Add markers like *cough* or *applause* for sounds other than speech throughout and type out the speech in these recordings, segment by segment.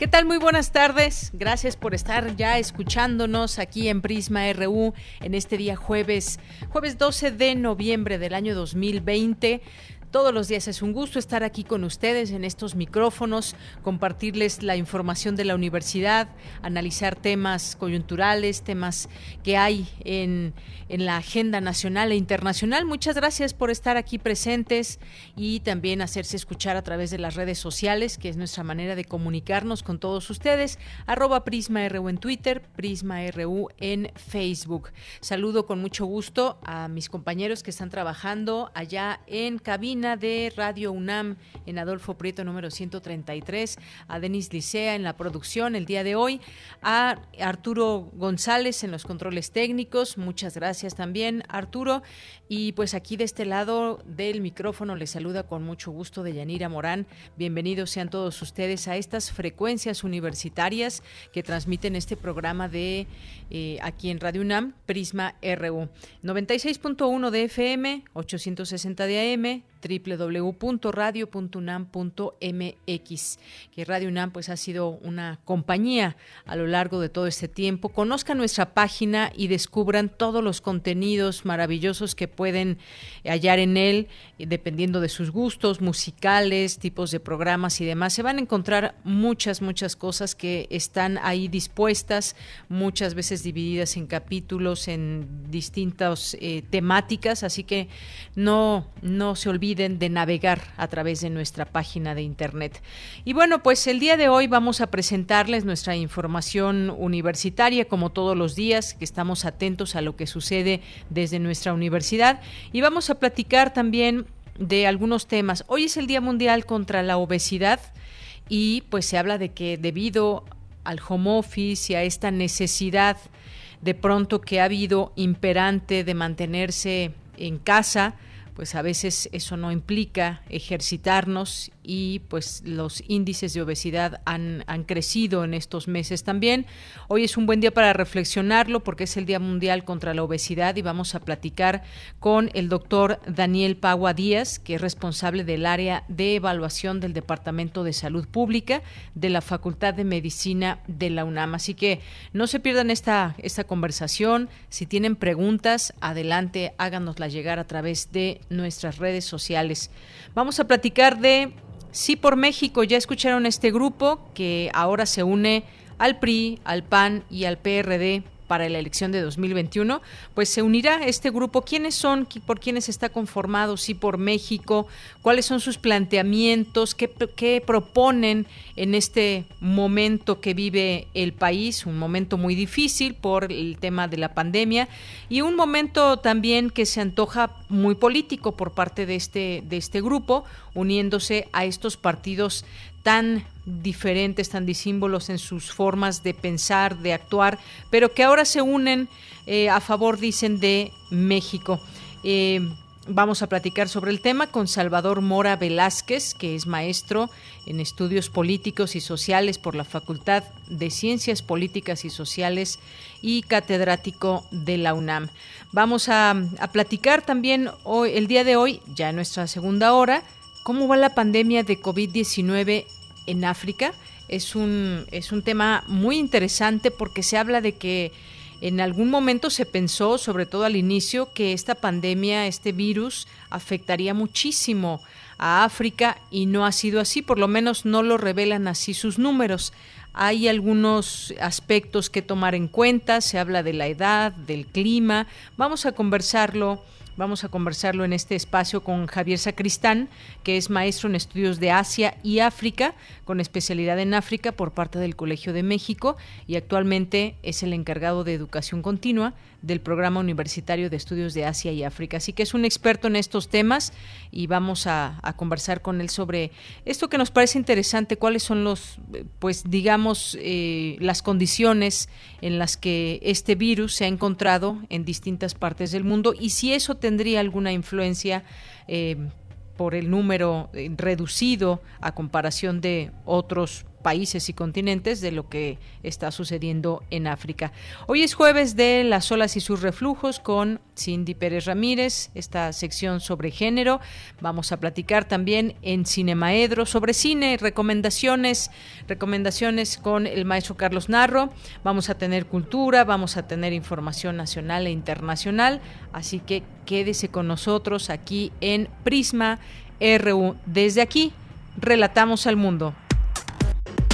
¿Qué tal? Muy buenas tardes. Gracias por estar ya escuchándonos aquí en Prisma RU en este día jueves, jueves 12 de noviembre del año 2020. Todos los días es un gusto estar aquí con ustedes en estos micrófonos, compartirles la información de la universidad, analizar temas coyunturales, temas que hay en, en la agenda nacional e internacional. Muchas gracias por estar aquí presentes y también hacerse escuchar a través de las redes sociales, que es nuestra manera de comunicarnos con todos ustedes. Arroba Prisma en Twitter, Prisma RU en Facebook. Saludo con mucho gusto a mis compañeros que están trabajando allá en cabina de Radio UNAM en Adolfo Prieto número 133, a Denis Licea en la producción el día de hoy, a Arturo González en los controles técnicos, muchas gracias también Arturo, y pues aquí de este lado del micrófono les saluda con mucho gusto de Yanira Morán, bienvenidos sean todos ustedes a estas frecuencias universitarias que transmiten este programa de eh, aquí en Radio UNAM, Prisma RU, 96.1 de FM, 860 de AM, www.radio.unam.mx, que Radio UNAM pues ha sido una compañía a lo largo de todo este tiempo. Conozcan nuestra página y descubran todos los contenidos maravillosos que pueden hallar en él, dependiendo de sus gustos musicales, tipos de programas y demás. Se van a encontrar muchas, muchas cosas que están ahí dispuestas, muchas veces divididas en capítulos, en distintas eh, temáticas, así que no, no se olviden de navegar a través de nuestra página de internet. Y bueno, pues el día de hoy vamos a presentarles nuestra información universitaria, como todos los días, que estamos atentos a lo que sucede desde nuestra universidad. Y vamos a platicar también de algunos temas. Hoy es el Día Mundial contra la Obesidad y pues se habla de que debido al home office y a esta necesidad de pronto que ha habido imperante de mantenerse en casa, pues a veces eso no implica ejercitarnos y pues los índices de obesidad han, han, crecido en estos meses también. Hoy es un buen día para reflexionarlo porque es el Día Mundial contra la Obesidad y vamos a platicar con el doctor Daniel Pagua Díaz, que es responsable del área de evaluación del Departamento de Salud Pública de la Facultad de Medicina de la UNAM. Así que no se pierdan esta, esta conversación. Si tienen preguntas, adelante, háganoslas llegar a través de nuestras redes sociales. Vamos a platicar de Sí por México, ya escucharon este grupo que ahora se une al PRI, al PAN y al PRD para la elección de 2021, pues se unirá este grupo. ¿Quiénes son? ¿Por quiénes está conformado? Sí, por México. ¿Cuáles son sus planteamientos? ¿Qué, ¿Qué, proponen en este momento que vive el país? Un momento muy difícil por el tema de la pandemia y un momento también que se antoja muy político por parte de este, de este grupo, uniéndose a estos partidos tan diferentes, tan disímbolos en sus formas de pensar, de actuar, pero que ahora se unen eh, a favor, dicen, de México. Eh, vamos a platicar sobre el tema con Salvador Mora Velázquez, que es maestro en estudios políticos y sociales por la Facultad de Ciencias Políticas y Sociales y catedrático de la UNAM. Vamos a, platicar también hoy, el día de hoy, ya en nuestra segunda hora, cómo va la pandemia de COVID-19 en África. Es un, es un tema muy interesante porque se habla de que en algún momento se pensó, sobre todo al inicio, que esta pandemia, este virus, afectaría muchísimo a África y no ha sido así, por lo menos no lo revelan así sus números. Hay algunos aspectos que tomar en cuenta, se habla de la edad, del clima, vamos a conversarlo Vamos a conversarlo en este espacio con Javier Sacristán, que es maestro en estudios de Asia y África, con especialidad en África por parte del Colegio de México y actualmente es el encargado de educación continua del Programa Universitario de Estudios de Asia y África. Así que es un experto en estos temas y vamos a, conversar con él sobre esto que nos parece interesante, cuáles son los, pues digamos, eh, las condiciones en las que este virus se ha encontrado en distintas partes del mundo y si eso tendría alguna influencia eh, por el número eh, reducido a comparación de otros países y continentes de lo que está sucediendo en África. Hoy es jueves de las olas y sus reflujos con Cindy Pérez Ramírez, esta sección sobre género. Vamos a platicar también en Cinemaedro sobre cine, recomendaciones, recomendaciones con el maestro Carlos Narro. Vamos a tener cultura, vamos a tener información nacional e internacional, así que quédese con nosotros aquí en Prisma RU. Desde aquí, relatamos al mundo.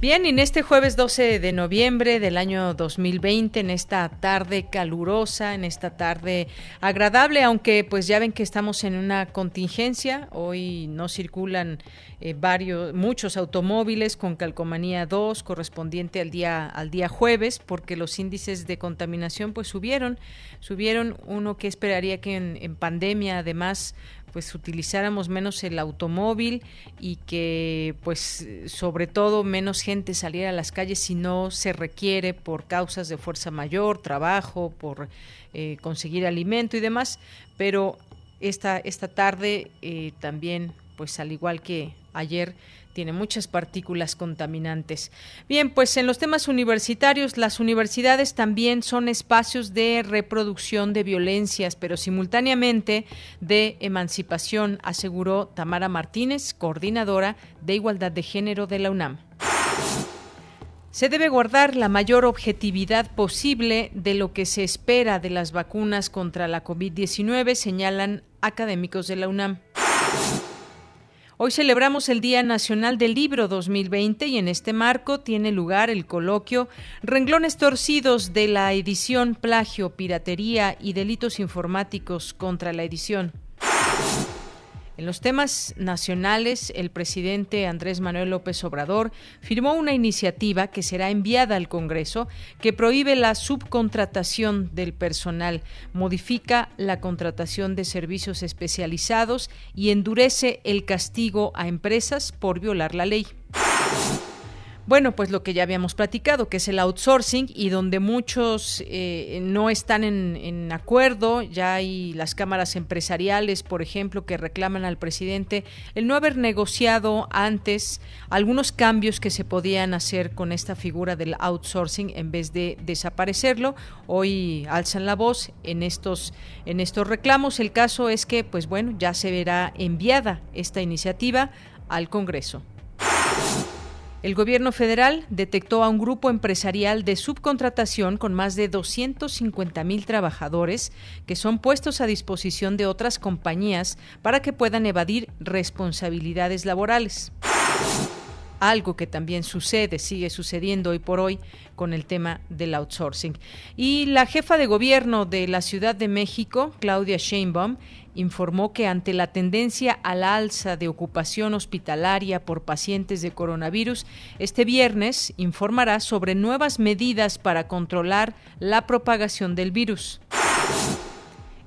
Bien, en este jueves 12 de noviembre del año 2020, en esta tarde calurosa, en esta tarde agradable, aunque pues ya ven que estamos en una contingencia, hoy no circulan eh, varios, muchos automóviles con calcomanía 2 correspondiente al día, al día jueves, porque los índices de contaminación pues subieron, subieron uno que esperaría que en, en pandemia además pues utilizáramos menos el automóvil y que pues sobre todo menos gente saliera a las calles si no se requiere por causas de fuerza mayor, trabajo, por eh, conseguir alimento y demás, pero esta, esta tarde eh, también pues al igual que ayer tiene muchas partículas contaminantes. Bien, pues en los temas universitarios, las universidades también son espacios de reproducción de violencias, pero simultáneamente de emancipación, aseguró Tamara Martínez, coordinadora de Igualdad de Género de la UNAM. Se debe guardar la mayor objetividad posible de lo que se espera de las vacunas contra la COVID-19, señalan académicos de la UNAM. Hoy celebramos el Día Nacional del Libro 2020 y en este marco tiene lugar el coloquio Renglones torcidos de la edición, plagio, piratería y delitos informáticos contra la edición. En los temas nacionales, el presidente Andrés Manuel López Obrador firmó una iniciativa que será enviada al Congreso que prohíbe la subcontratación del personal, modifica la contratación de servicios especializados y endurece el castigo a empresas por violar la ley. Bueno, pues lo que ya habíamos platicado, que es el outsourcing y donde muchos eh, no están en, acuerdo, ya hay las cámaras empresariales, por ejemplo, que reclaman al presidente el no haber negociado antes algunos cambios que se podían hacer con esta figura del outsourcing en vez de desaparecerlo. Hoy alzan la voz en estos, en estos reclamos. El caso es que, pues bueno, ya se verá enviada esta iniciativa al Congreso. El gobierno federal detectó a un grupo empresarial de subcontratación con más de 250 mil trabajadores que son puestos a disposición de otras compañías para que puedan evadir responsabilidades laborales algo que también sucede, sigue sucediendo hoy por hoy con el tema del outsourcing. Y la jefa de gobierno de la Ciudad de México, Claudia Sheinbaum, informó que ante la tendencia al alza de ocupación hospitalaria por pacientes de coronavirus, este viernes informará sobre nuevas medidas para controlar la propagación del virus.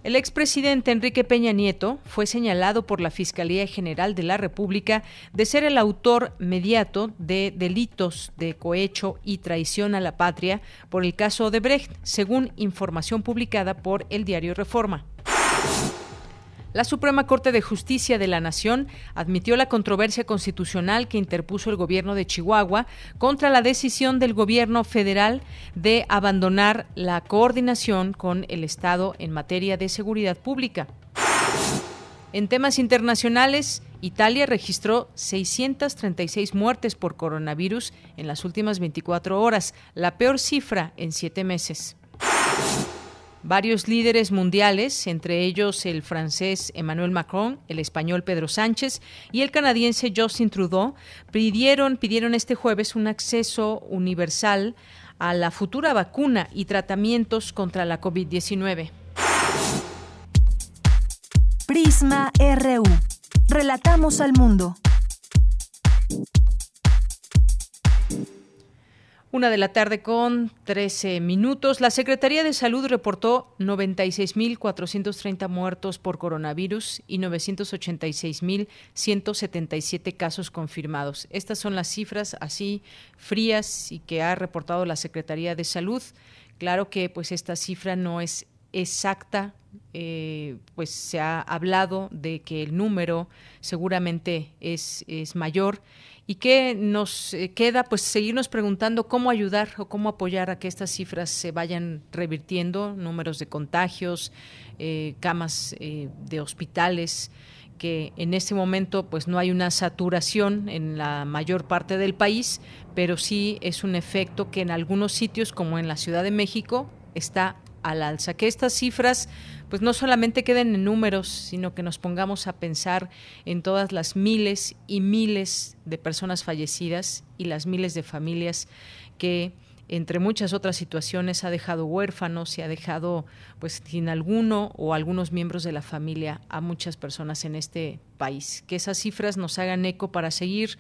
El expresidente Enrique Peña Nieto fue señalado por la Fiscalía General de la República de ser el autor mediato de delitos de cohecho y traición a la patria por el caso de Brecht, según información publicada por el diario Reforma. La Suprema Corte de Justicia de la Nación admitió la controversia constitucional que interpuso el gobierno de Chihuahua contra la decisión del gobierno federal de abandonar la coordinación con el Estado en materia de seguridad pública. En temas internacionales, Italia registró 636 muertes por coronavirus en las últimas 24 horas, la peor cifra en siete meses. Varios líderes mundiales, entre ellos el francés Emmanuel Macron, el español Pedro Sánchez y el canadiense Justin Trudeau, pidieron, pidieron este jueves un acceso universal a la futura vacuna y tratamientos contra la COVID-19. Prisma RU. Relatamos al mundo. Una de la tarde con 13 minutos. La Secretaría de Salud reportó 96.430 muertos por coronavirus y 986.177 casos confirmados. Estas son las cifras así frías y que ha reportado la Secretaría de Salud. Claro que pues esta cifra no es exacta, eh, pues se ha hablado de que el número seguramente es, es mayor y que nos eh, queda pues seguirnos preguntando cómo ayudar o cómo apoyar a que estas cifras se vayan revirtiendo, números de contagios, eh, camas eh, de hospitales que en este momento pues no hay una saturación en la mayor parte del país, pero sí es un efecto que en algunos sitios como en la Ciudad de México está al alza. Que estas cifras pues no solamente queden en números, sino que nos pongamos a pensar en todas las miles y miles de personas fallecidas y las miles de familias que entre muchas otras situaciones ha dejado huérfanos y ha dejado pues sin alguno o algunos miembros de la familia a muchas personas en este país. Que esas cifras nos hagan eco para seguir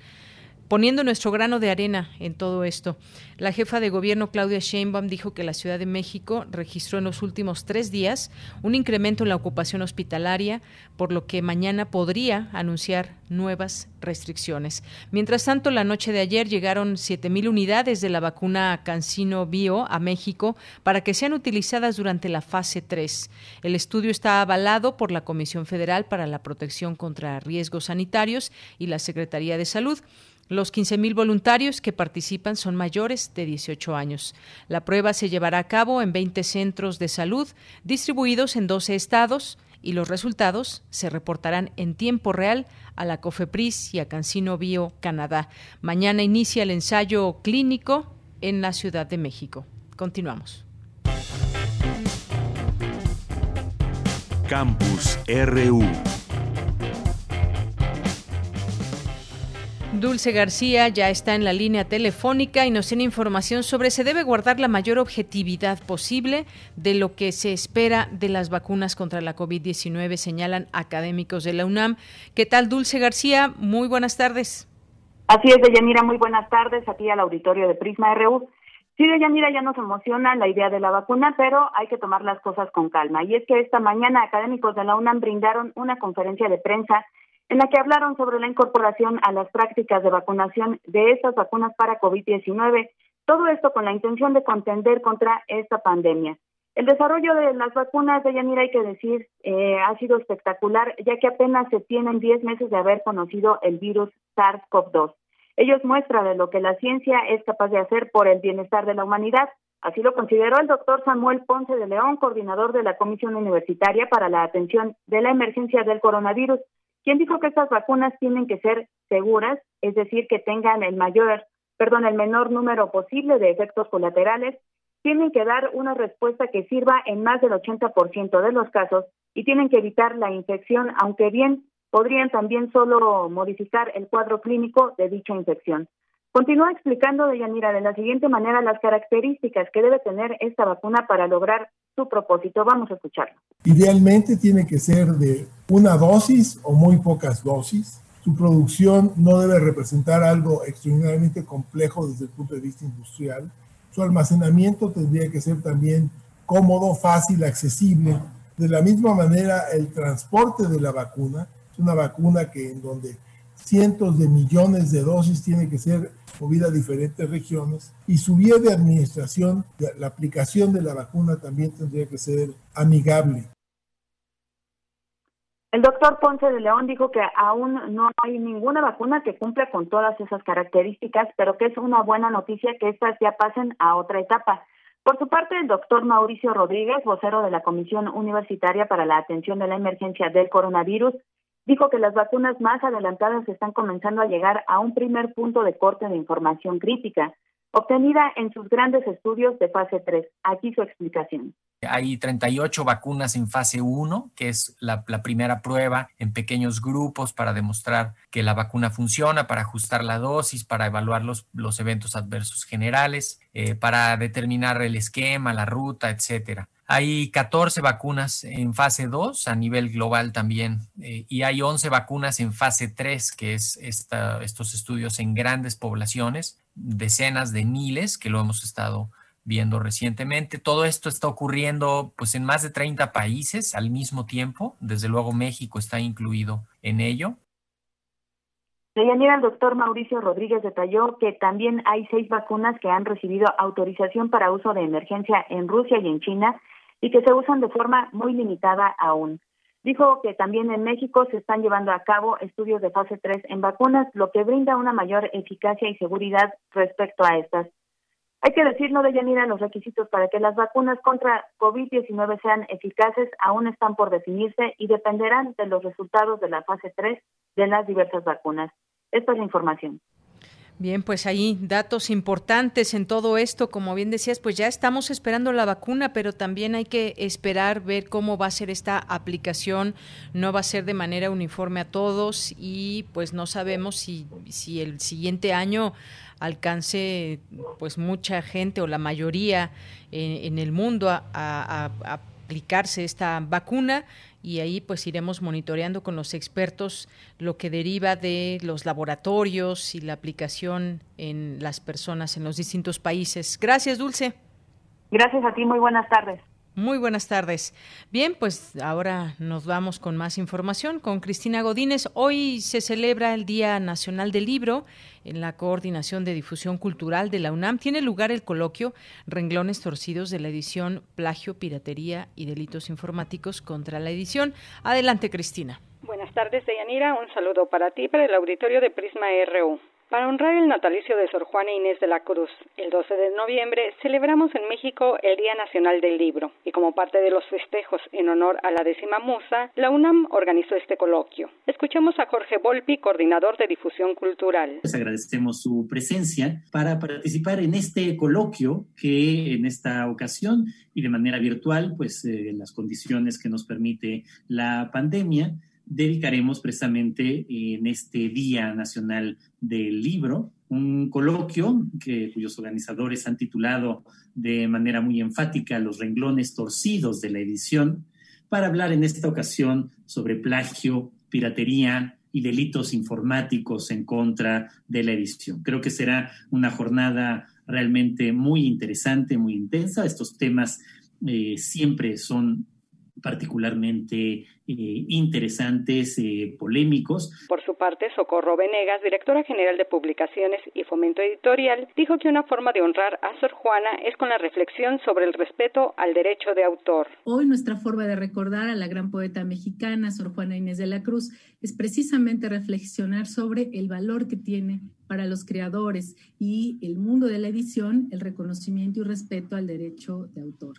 poniendo nuestro grano de arena en todo esto. La jefa de gobierno Claudia Sheinbaum dijo que la Ciudad de México registró en los últimos tres días un incremento en la ocupación hospitalaria, por lo que mañana podría anunciar nuevas restricciones. Mientras tanto, la noche de ayer llegaron 7.000 unidades de la vacuna Cancino Bio a México para que sean utilizadas durante la fase 3. El estudio está avalado por la Comisión Federal para la Protección contra Riesgos Sanitarios y la Secretaría de Salud. Los 15.000 voluntarios que participan son mayores de 18 años. La prueba se llevará a cabo en 20 centros de salud distribuidos en 12 estados y los resultados se reportarán en tiempo real a la COFEPRIS y a Cancino Bio Canadá. Mañana inicia el ensayo clínico en la Ciudad de México. Continuamos. Campus RU. Dulce García ya está en la línea telefónica y nos tiene información sobre se debe guardar la mayor objetividad posible de lo que se espera de las vacunas contra la COVID-19, señalan académicos de la UNAM. ¿Qué tal, Dulce García? Muy buenas tardes. Así es, Deyanira, muy buenas tardes aquí al auditorio de Prisma RU. Sí, Deyanira, ya nos emociona la idea de la vacuna, pero hay que tomar las cosas con calma. Y es que esta mañana académicos de la UNAM brindaron una conferencia de prensa en la que hablaron sobre la incorporación a las prácticas de vacunación de estas vacunas para COVID-19, todo esto con la intención de contender contra esta pandemia. El desarrollo de las vacunas de Yanira, hay que decir, eh, ha sido espectacular, ya que apenas se tienen 10 meses de haber conocido el virus SARS-CoV-2. Ellos muestran de lo que la ciencia es capaz de hacer por el bienestar de la humanidad. Así lo consideró el doctor Samuel Ponce de León, coordinador de la Comisión Universitaria para la Atención de la Emergencia del Coronavirus, quien dijo que estas vacunas tienen que ser seguras, es decir, que tengan el mayor, perdón, el menor número posible de efectos colaterales, tienen que dar una respuesta que sirva en más del 80% de los casos y tienen que evitar la infección, aunque bien podrían también solo modificar el cuadro clínico de dicha infección. Continúa explicando Deyanira de la siguiente manera las características que debe tener esta vacuna para lograr su propósito. Vamos a escucharlo. Idealmente tiene que ser de una dosis o muy pocas dosis. Su producción no debe representar algo extraordinariamente complejo desde el punto de vista industrial. Su almacenamiento tendría que ser también cómodo, fácil, accesible. De la misma manera, el transporte de la vacuna es una vacuna que en donde cientos de millones de dosis tiene que ser movida a diferentes regiones y su vía de administración, la aplicación de la vacuna también tendría que ser amigable. El doctor Ponce de León dijo que aún no hay ninguna vacuna que cumpla con todas esas características, pero que es una buena noticia que estas ya pasen a otra etapa. Por su parte, el doctor Mauricio Rodríguez, vocero de la Comisión Universitaria para la Atención de la Emergencia del Coronavirus, dijo que las vacunas más adelantadas están comenzando a llegar a un primer punto de corte de información crítica. obtenida en sus grandes estudios de fase 3. Aquí su explicación. Hay 38 vacunas en fase 1, que es la, primera prueba en pequeños grupos para demostrar que la vacuna funciona, para ajustar la dosis, para evaluar los, eventos adversos generales, eh, para determinar el esquema, la ruta, etcétera. Hay 14 vacunas en fase 2 a nivel global también eh, y hay 11 vacunas en fase 3, que es estos estudios en grandes poblaciones, decenas de miles que lo hemos estado viendo recientemente. Todo esto está ocurriendo pues en más de 30 países al mismo tiempo. Desde luego México está incluido en ello. De Yanira, el doctor Mauricio Rodríguez detalló que también hay seis vacunas que han recibido autorización para uso de emergencia en Rusia y en China y que se usan de forma muy limitada aún. Dijo que también en México se están llevando a cabo estudios de fase 3 en vacunas, lo que brinda una mayor eficacia y seguridad respecto a estas. Hay que decirlo de Yanira, los requisitos para que las vacunas contra COVID-19 sean eficaces aún están por definirse y dependerán de los resultados de la fase 3 de las diversas vacunas. Esta es la información. Bien, pues ahí datos importantes en todo esto, como bien decías, pues ya estamos esperando la vacuna, pero también hay que esperar ver cómo va a ser esta aplicación, no va a ser de manera uniforme a todos y pues no sabemos si, si el siguiente año alcance pues mucha gente o la mayoría en, el mundo a, aplicarse esta vacuna y ahí pues iremos monitoreando con los expertos lo que deriva de los laboratorios y la aplicación en las personas en los distintos países. Gracias, Dulce. Gracias a ti, muy buenas tardes. Muy buenas tardes. Bien, pues ahora nos vamos con más información con Cristina Godínez. Hoy se celebra el Día Nacional del Libro en la Coordinación de Difusión Cultural de la UNAM. Tiene lugar el coloquio Renglones Torcidos de la edición Plagio, Piratería y Delitos Informáticos contra la edición. Adelante, Cristina. Buenas tardes, Deyanira. Un saludo para ti, para el auditorio de Prisma RU. Para honrar el natalicio de Sor Juana Inés de la Cruz, el 12 de noviembre celebramos en México el Día Nacional del Libro y como parte de los festejos en honor a la décima musa, la UNAM organizó este coloquio. Escuchamos a Jorge Volpi, coordinador de difusión cultural. Les agradecemos su presencia para participar en este coloquio que en esta ocasión y de manera virtual, pues eh, las condiciones que nos permite la pandemia, dedicaremos precisamente en este Día Nacional del Libro, un coloquio que, cuyos organizadores han titulado de manera muy enfática Los renglones torcidos de la edición, para hablar en esta ocasión sobre plagio, piratería y delitos informáticos en contra de la edición. Creo que será una jornada realmente muy interesante, muy intensa. Estos temas eh, siempre son particularmente eh, interesantes, eh, polémicos. Por su parte, Socorro Venegas, directora general de Publicaciones y Fomento Editorial, dijo que una forma de honrar a Sor Juana es con la reflexión sobre el respeto al derecho de autor. Hoy nuestra forma de recordar a la gran poeta mexicana, Sor Juana Inés de la Cruz, es precisamente reflexionar sobre el valor que tiene para los creadores y el mundo de la edición el reconocimiento y respeto al derecho de autor.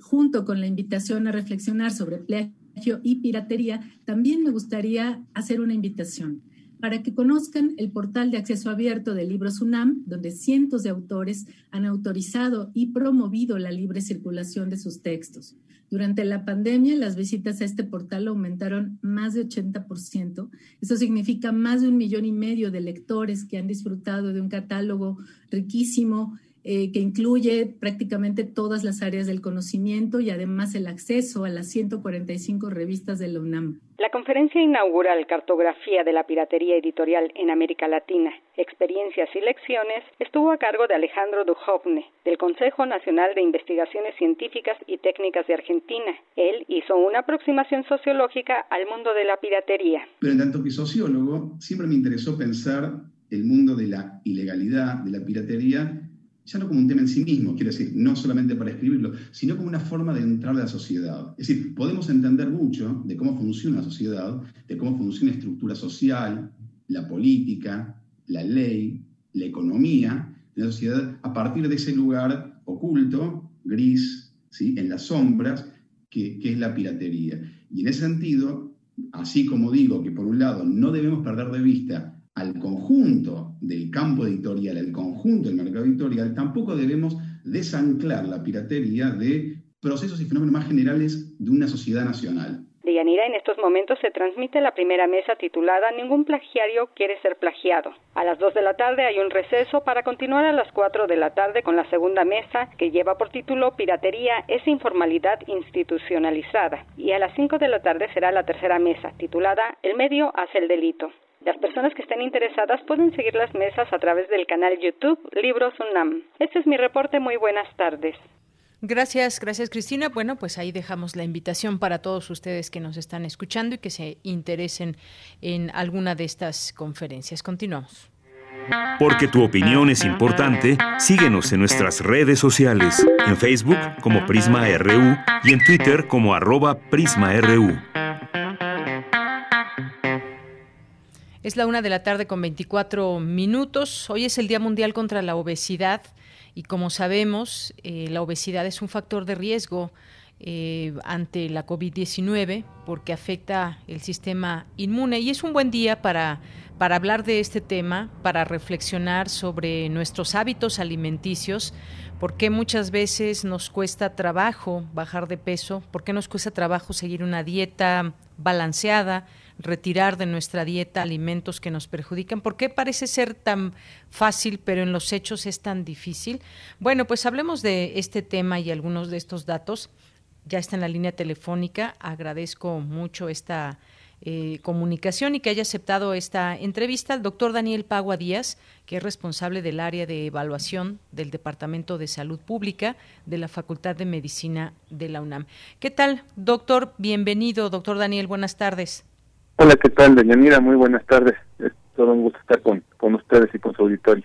Junto con la invitación a reflexionar sobre plagio y piratería, también me gustaría hacer una invitación para que conozcan el portal de acceso abierto de Libros UNAM, donde cientos de autores han autorizado y promovido la libre circulación de sus textos. Durante la pandemia, las visitas a este portal aumentaron más de 80%. Eso significa más de un millón y medio de lectores que han disfrutado de un catálogo riquísimo eh, que incluye prácticamente todas las áreas del conocimiento y además el acceso a las 145 revistas de la UNAM. La conferencia inaugural Cartografía de la Piratería Editorial en América Latina, Experiencias y Lecciones estuvo a cargo de Alejandro Duhovne, del Consejo Nacional de Investigaciones Científicas y Técnicas de Argentina. Él hizo una aproximación sociológica al mundo de la piratería. Pero en tanto que sociólogo, siempre me interesó pensar el mundo de la ilegalidad, de la piratería, ya no como un tema en sí mismo, quiero decir, no solamente para escribirlo, sino como una forma de entrar a la sociedad. Es decir, podemos entender mucho de cómo funciona la sociedad, de cómo funciona la estructura social, la política, la ley, la economía de la sociedad a partir de ese lugar oculto, gris, ¿sí? en las sombras, que, que es la piratería. Y en ese sentido, así como digo que por un lado no debemos perder de vista al conjunto del campo editorial, el conjunto del mercado editorial, tampoco debemos desanclar la piratería de procesos y fenómenos más generales de una sociedad nacional. Deyanira, en estos momentos se transmite la primera mesa titulada Ningún plagiario quiere ser plagiado. A las 2 de la tarde hay un receso para continuar a las 4 de la tarde con la segunda mesa que lleva por título Piratería es informalidad institucionalizada. Y a las 5 de la tarde será la tercera mesa titulada El medio hace el delito. Las personas que estén interesadas pueden seguir las mesas a través del canal YouTube Libros UNAM. Este es mi reporte. Muy buenas tardes. Gracias, gracias Cristina. Bueno, pues ahí dejamos la invitación para todos ustedes que nos están escuchando y que se interesen en alguna de estas conferencias. Continuamos. Porque tu opinión es importante, síguenos en nuestras redes sociales, en Facebook como Prisma RU y en Twitter como arroba PrismaRU. Es la una de la tarde con 24 minutos. Hoy es el Día Mundial contra la Obesidad. Y como sabemos, eh, la obesidad es un factor de riesgo eh, ante la COVID-19 porque afecta el sistema inmune y es un buen día para, para hablar de este tema, para reflexionar sobre nuestros hábitos alimenticios, por qué muchas veces nos cuesta trabajo bajar de peso, por qué nos cuesta trabajo seguir una dieta balanceada, retirar de nuestra dieta alimentos que nos perjudican? ¿Por qué parece ser tan fácil, pero en los hechos es tan difícil? Bueno, pues hablemos de este tema y algunos de estos datos. Ya está en la línea telefónica. Agradezco mucho esta eh, comunicación y que haya aceptado esta entrevista al doctor Daniel Pagua Díaz, que es responsable del área de evaluación del Departamento de Salud Pública de la Facultad de Medicina de la UNAM. ¿Qué tal, doctor? Bienvenido, doctor Daniel. Buenas tardes. Hola, ¿qué tal, Deyanira? Muy buenas tardes. Es todo un gusto estar con, con ustedes y con su auditorio.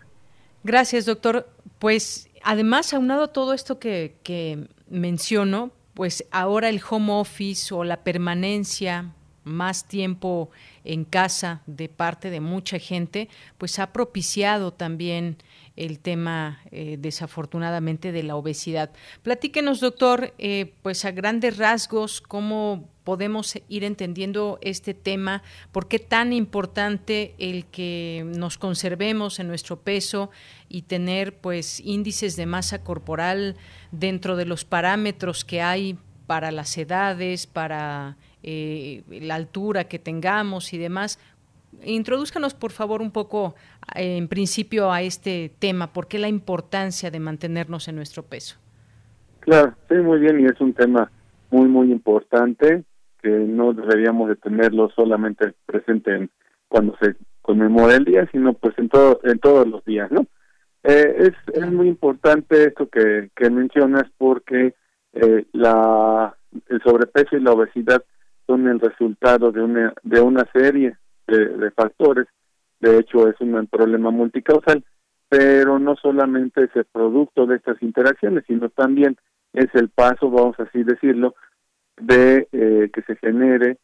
Gracias, doctor. Pues además, aunado a todo esto que, menciono, pues ahora el home office o la permanencia más tiempo en casa de parte de mucha gente, pues ha propiciado también el tema eh, desafortunadamente de la obesidad. Platíquenos, doctor, eh, pues a grandes rasgos, cómo podemos ir entendiendo este tema, por qué tan importante el que nos conservemos en nuestro peso y tener pues índices de masa corporal dentro de los parámetros que hay para las edades, para eh, la altura que tengamos y demás. Introdúzcanos, por favor, un poco en principio a este tema. ¿Por qué la importancia de mantenernos en nuestro peso? Claro, sí, muy bien, y es un tema muy, muy importante que no deberíamos de tenerlo solamente presente cuando se conmemora el día, sino pues en todo, en todos los días, ¿no? Eh, es, es muy importante esto que, que mencionas porque eh, la el sobrepeso y la obesidad son el resultado de una de una serie de, factores. De hecho, es un problema multicausal, pero no solamente es el producto de estas interacciones, sino también es el paso, vamos así decirlo, de eh, que se genere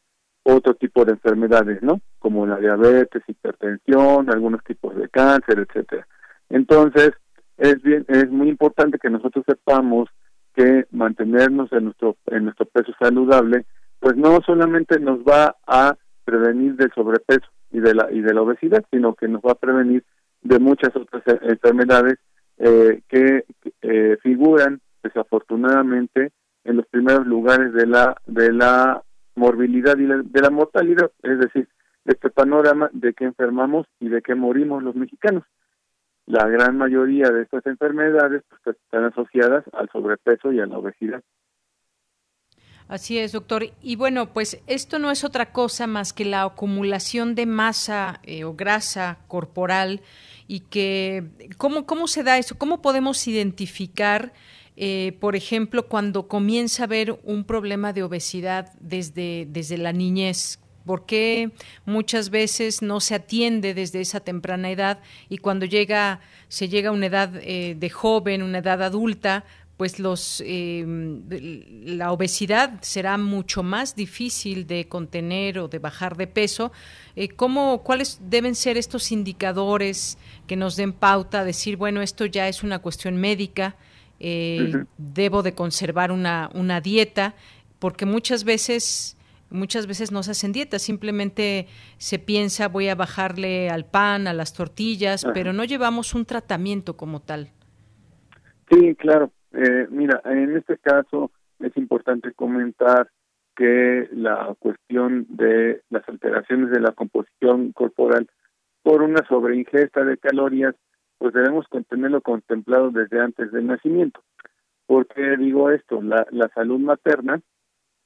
otro tipo de enfermedades, ¿no? Como la diabetes, hipertensión, algunos tipos de cáncer, etcétera. Entonces, es bien, es muy importante que nosotros sepamos que mantenernos en nuestro en nuestro peso saludable, pues no solamente nos va a prevenir del sobrepeso y de la y de la obesidad, sino que nos va a prevenir de muchas otras e, enfermedades eh, que eh, figuran desafortunadamente en los primeros lugares de la de la morbilidad y de la mortalidad, es decir, este panorama de que enfermamos y de que morimos los mexicanos. La gran mayoría de estas enfermedades pues, están asociadas al sobrepeso y a la obesidad. Así es, doctor. Y bueno, pues esto no es otra cosa más que la acumulación de masa eh, o grasa corporal y que, ¿cómo, ¿cómo se da eso? ¿Cómo podemos identificar, eh, por ejemplo, cuando comienza a haber un problema de obesidad desde, desde la niñez? ¿Por qué muchas veces no se atiende desde esa temprana edad y cuando llega, se llega a una edad eh, de joven, una edad adulta, pues los em, la obesidad será mucho más difícil de contener o de bajar de peso. Eh, ¿cómo, ¿Cuáles deben ser estos indicadores que nos den pauta a decir, bueno, esto ya es una cuestión médica, eh, debo de conservar una, una dieta? Porque muchas veces muchas veces no se hacen dietas, simplemente se piensa voy a bajarle al pan, a las tortillas, pero no llevamos un tratamiento como tal. Sí, claro. Eh, mira, en este caso es importante comentar que la cuestión de las alteraciones de la composición corporal por una sobreingesta de calorías, pues debemos tenerlo contemplado desde antes del nacimiento. ¿Por qué digo esto? La, la salud materna,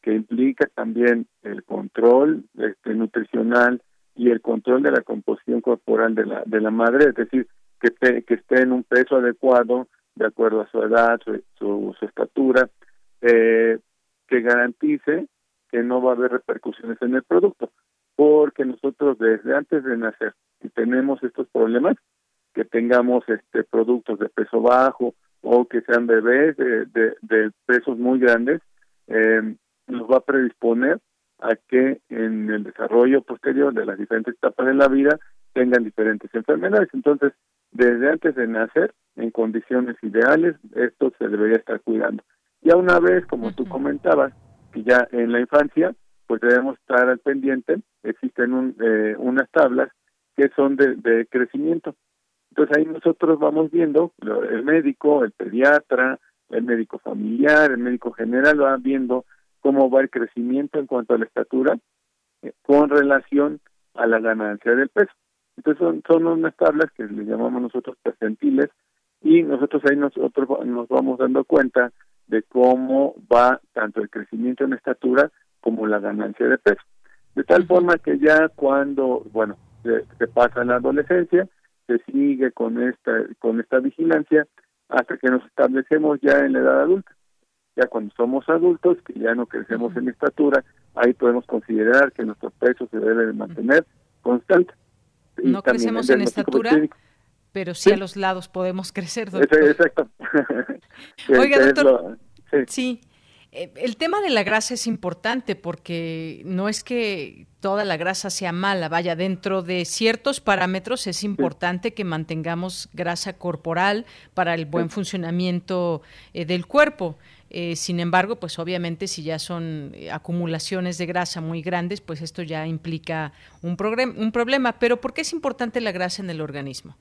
que implica también el control este, nutricional y el control de la composición corporal de la, de la madre, es decir, que, que esté en un peso adecuado, de acuerdo a su edad, su, su, estatura, eh, que garantice que no va a haber repercusiones en el producto, porque nosotros desde antes de nacer, si tenemos estos problemas, que tengamos este productos de peso bajo o que sean bebés de, de, pesos muy grandes, eh, nos va a predisponer a que en el desarrollo posterior de las diferentes etapas de la vida tengan diferentes enfermedades. Entonces, desde antes de nacer, en condiciones ideales, esto se debería estar cuidando. Ya una vez, como tú comentabas, que ya en la infancia, pues debemos estar al pendiente, existen un, eh, unas tablas que son de, de crecimiento. Entonces ahí nosotros vamos viendo, el médico, el pediatra, el médico familiar, el médico general va viendo cómo va el crecimiento en cuanto a la estatura eh, con relación a la ganancia del peso. Entonces son, son unas tablas que le llamamos nosotros percentiles y nosotros ahí nosotros nos vamos dando cuenta de cómo va tanto el crecimiento en estatura como la ganancia de peso. De tal forma que ya cuando, bueno, se, se pasa la adolescencia, se sigue con esta, con esta vigilancia hasta que nos establecemos ya en la edad adulta. Ya cuando somos adultos, que ya no crecemos en estatura, ahí podemos considerar que nuestro peso se debe de mantener constante. no crecemos en estatura, pero sí, a los lados podemos crecer, doctor. Exacto. *laughs* Oiga, doctor, sí. Eh, el tema de la grasa es importante porque no es que toda la grasa sea mala, vaya, dentro de ciertos parámetros es importante que mantengamos grasa corporal para el buen funcionamiento eh, del cuerpo. Eh, sin embargo, pues obviamente si ya son acumulaciones de grasa muy grandes, pues esto ya implica un, un problema. Pero ¿por qué es importante la grasa en el organismo?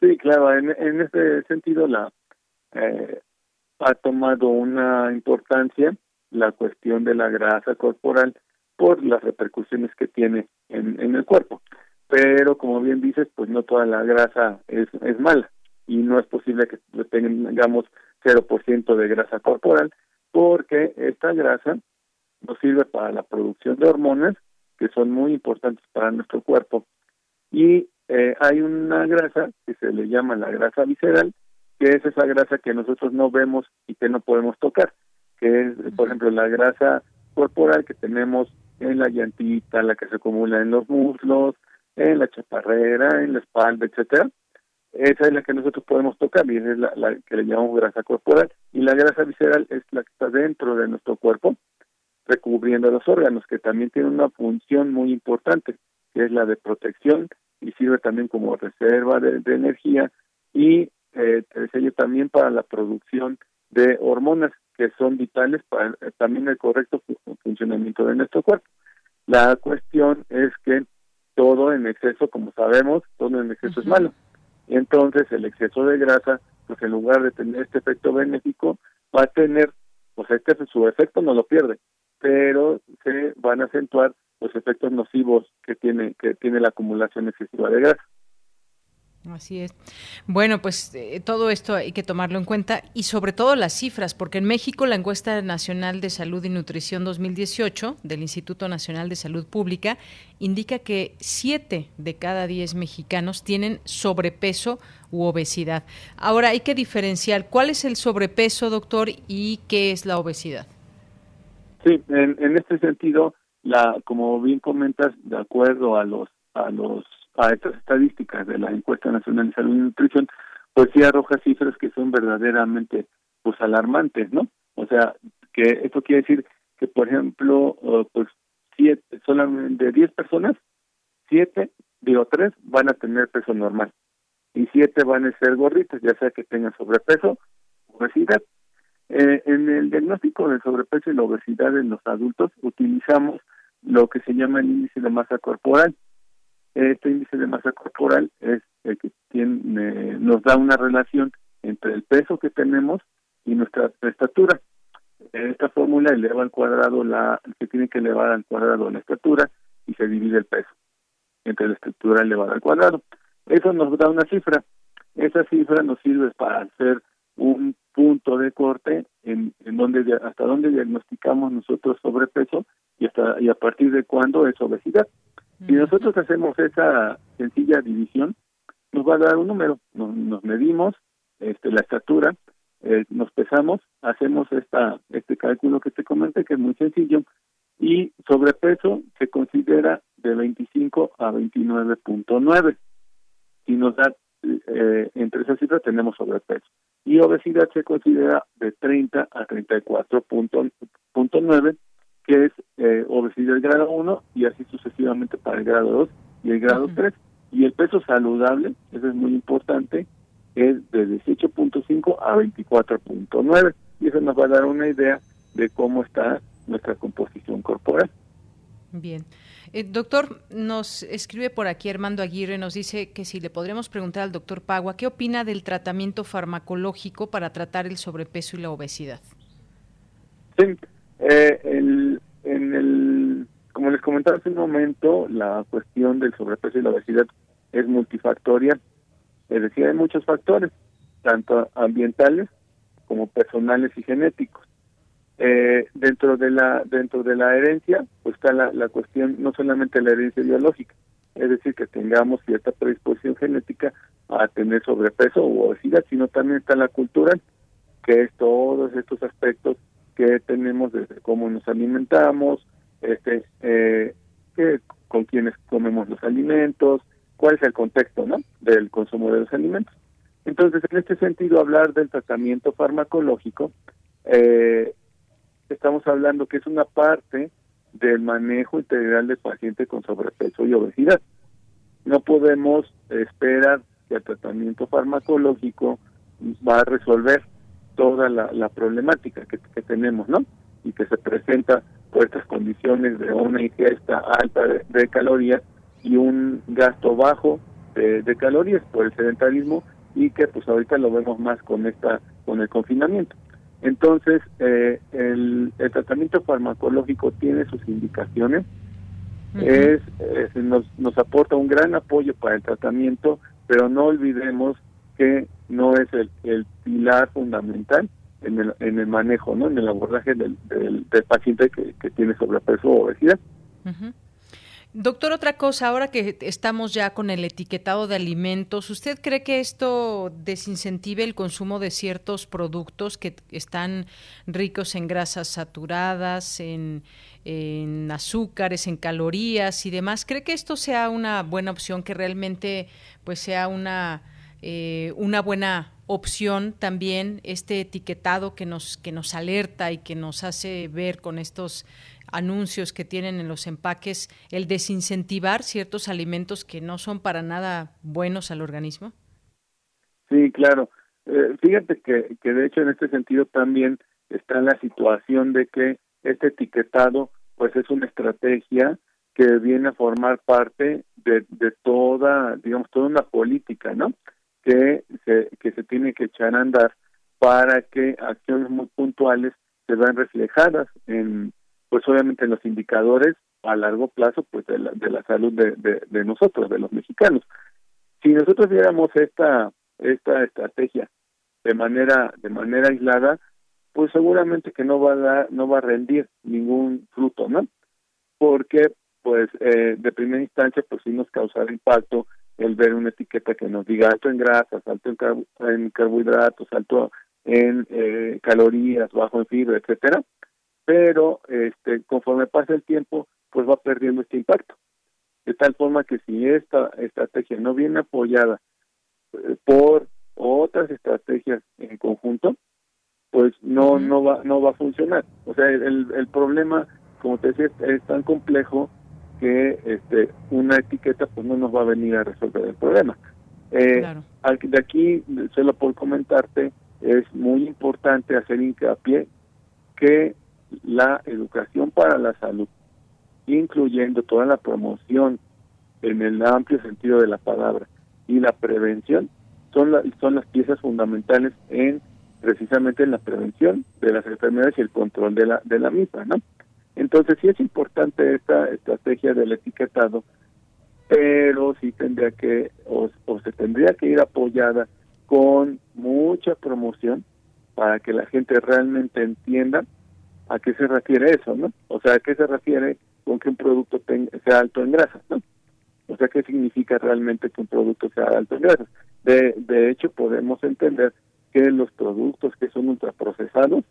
Sí, claro, en, en este sentido la ha tomado una importancia la cuestión de la grasa corporal por las repercusiones que tiene en, el cuerpo. Pero como bien dices, pues no toda la grasa es, es mala y no es posible que tengamos 0% de grasa corporal porque esta grasa nos sirve para la producción de hormonas que son muy importantes para nuestro cuerpo y eh, hay una grasa que se le llama la grasa visceral que es esa grasa que nosotros no vemos y que no podemos tocar, que es, por ejemplo, la grasa corporal que tenemos en la llantita, la que se acumula en los muslos, en la chaparrera, en la espalda, etcétera. Esa es la que nosotros podemos tocar y esa es la, la, que le llamamos grasa corporal. Y la grasa visceral es la que está dentro de nuestro cuerpo, recubriendo los órganos, que también tiene una función muy importante, que es la de protección y sirve también como reserva de, de energía y eh, sello también para la producción de hormonas que son vitales para eh, también el correcto funcionamiento de nuestro cuerpo. La cuestión es que todo en exceso, como sabemos, todo en exceso es malo. Y entonces el exceso de grasa, pues en lugar de tener este efecto benéfico, va a tener, pues este su efecto no lo pierde, pero se van a acentuar los efectos nocivos que tiene que tiene la acumulación excesiva de grasa. Así es. Bueno, pues eh, todo esto hay que tomarlo en cuenta y sobre todo las cifras, porque en México la encuesta nacional de salud y nutrición 2018 del Instituto Nacional de Salud Pública indica que 7 de cada 10 mexicanos tienen sobrepeso u obesidad. Ahora hay que diferenciar cuál es el sobrepeso, doctor, y qué es la obesidad. Sí, en, en este sentido, la, como bien comentas, de acuerdo a los a los a estas estadísticas de la encuesta nacional de salud y nutrición, pues sí arroja cifras que son verdaderamente pues alarmantes, ¿no? O sea, que esto quiere decir que, por ejemplo, pues siete, solamente de 10 personas, siete, digo tres, van a tener peso normal y siete van a ser gorritas, ya sea que tengan sobrepeso, obesidad. Eh, en el diagnóstico de sobrepeso y la obesidad en los adultos utilizamos lo que se llama el índice de masa corporal. Este índice de masa corporal es el que tiene, nos da una relación entre el peso que tenemos y nuestra estatura. Esta fórmula eleva al cuadrado la, se tiene que elevar al cuadrado la estatura y se divide el peso entre la estatura elevada al cuadrado. Eso nos da una cifra. Esa cifra nos sirve para hacer un punto de corte en, en donde hasta donde diagnosticamos nosotros sobrepeso y hasta y a partir de cuándo es obesidad. Si nosotros hacemos esa sencilla división, nos va a dar un número. Nos, medimos este, la estatura, eh, nos pesamos, hacemos esta este cálculo que te comenté que es muy sencillo y sobrepeso se considera de 25 a 29.9. Si nos da eh, entre esas cifras tenemos sobrepeso. Y obesidad se considera de 30 a 34.9, que es eh, obesidad grado 1 y así sucesivamente para el grado 2 y el grado 3. Y el peso saludable, eso es muy importante, es de 18.5 a 24.9. Y eso nos va a dar una idea de cómo está nuestra composición corporal. Bien. Eh, doctor, nos escribe por aquí Armando Aguirre, nos dice que si le podríamos preguntar al doctor Pagua, ¿qué opina del tratamiento farmacológico para tratar el sobrepeso y la obesidad? Sí, eh, en el, como les comentaba hace un momento, la cuestión del sobrepeso y la obesidad es multifactorial. Es decir, hay muchos factores, tanto ambientales como personales y genéticos. Eh, dentro de la dentro de la herencia pues está la, la cuestión no solamente la herencia biológica es decir que tengamos cierta predisposición genética a tener sobrepeso o obesidad sino también está la cultural que es todos estos aspectos que tenemos desde cómo nos alimentamos este eh, con quienes comemos los alimentos cuál es el contexto no del consumo de los alimentos entonces en este sentido hablar del tratamiento farmacológico eh, estamos hablando que es una parte del manejo integral del paciente con sobrepeso y obesidad. No podemos esperar que el tratamiento farmacológico va a resolver toda la, problemática que, tenemos, ¿no? Y que se presenta por estas condiciones de una ingesta alta de, calorías y un gasto bajo de, de, calorías por el sedentarismo y que pues ahorita lo vemos más con esta con el confinamiento. Entonces, eh, el, tratamiento farmacológico tiene sus indicaciones, es, nos, nos aporta un gran apoyo para el tratamiento, pero no olvidemos que no es el, pilar fundamental en el, en el manejo, ¿no? en el abordaje del, del, paciente que, que, tiene sobrepeso o obesidad. Doctor, otra cosa, ahora que estamos ya con el etiquetado de alimentos, ¿usted cree que esto desincentive el consumo de ciertos productos que están ricos en grasas saturadas, en, azúcares, en calorías y demás? ¿Cree que esto sea una buena opción, que realmente pues sea una, eh, una buena opción también este etiquetado que nos que nos alerta y que nos hace ver con estos anuncios que tienen en los empaques el desincentivar ciertos alimentos que no son para nada buenos al organismo? Sí, claro. Eh, fíjate que, que de hecho en este sentido también está la situación de que este etiquetado pues es una estrategia que viene a formar parte de, de toda, digamos, toda una política, ¿no? Que se, que se tiene que echar a andar para que acciones muy puntuales se vean reflejadas en, pues obviamente los indicadores a largo plazo pues de la, de la salud de, de, nosotros, de los mexicanos. Si nosotros viéramos esta esta estrategia de manera de manera aislada, pues seguramente que no va a dar, no va a rendir ningún fruto, ¿no? Porque pues eh, de primera instancia pues sí nos causará impacto el ver una etiqueta que nos diga alto en grasas, alto en, en carbohidratos, alto en eh, calorías, bajo en fibra, etcétera, pero este conforme pasa el tiempo pues va perdiendo este impacto. De tal forma que si esta estrategia no viene apoyada eh, por otras estrategias en conjunto pues no no va no va a funcionar. O sea el, el problema como te decía es tan complejo que este una etiqueta pues no nos va a venir a resolver el problema eh, de aquí solo por comentarte es muy importante hacer hincapié que la educación para la salud, incluyendo toda la promoción en el amplio sentido de la palabra y la prevención, son, son las piezas fundamentales en precisamente en la prevención de las enfermedades y el control de la, de la misma, ¿no? Entonces sí es importante esta estrategia del etiquetado, pero sí tendría que, o, se tendría que ir apoyada con mucha promoción para que la gente realmente entienda a qué se refiere eso, ¿no? O sea, a qué se refiere con que un producto sea alto en grasas, ¿no? O sea, qué significa realmente que un producto sea alto en grasas. De, de hecho, podemos entender que los productos que son ultraprocesados,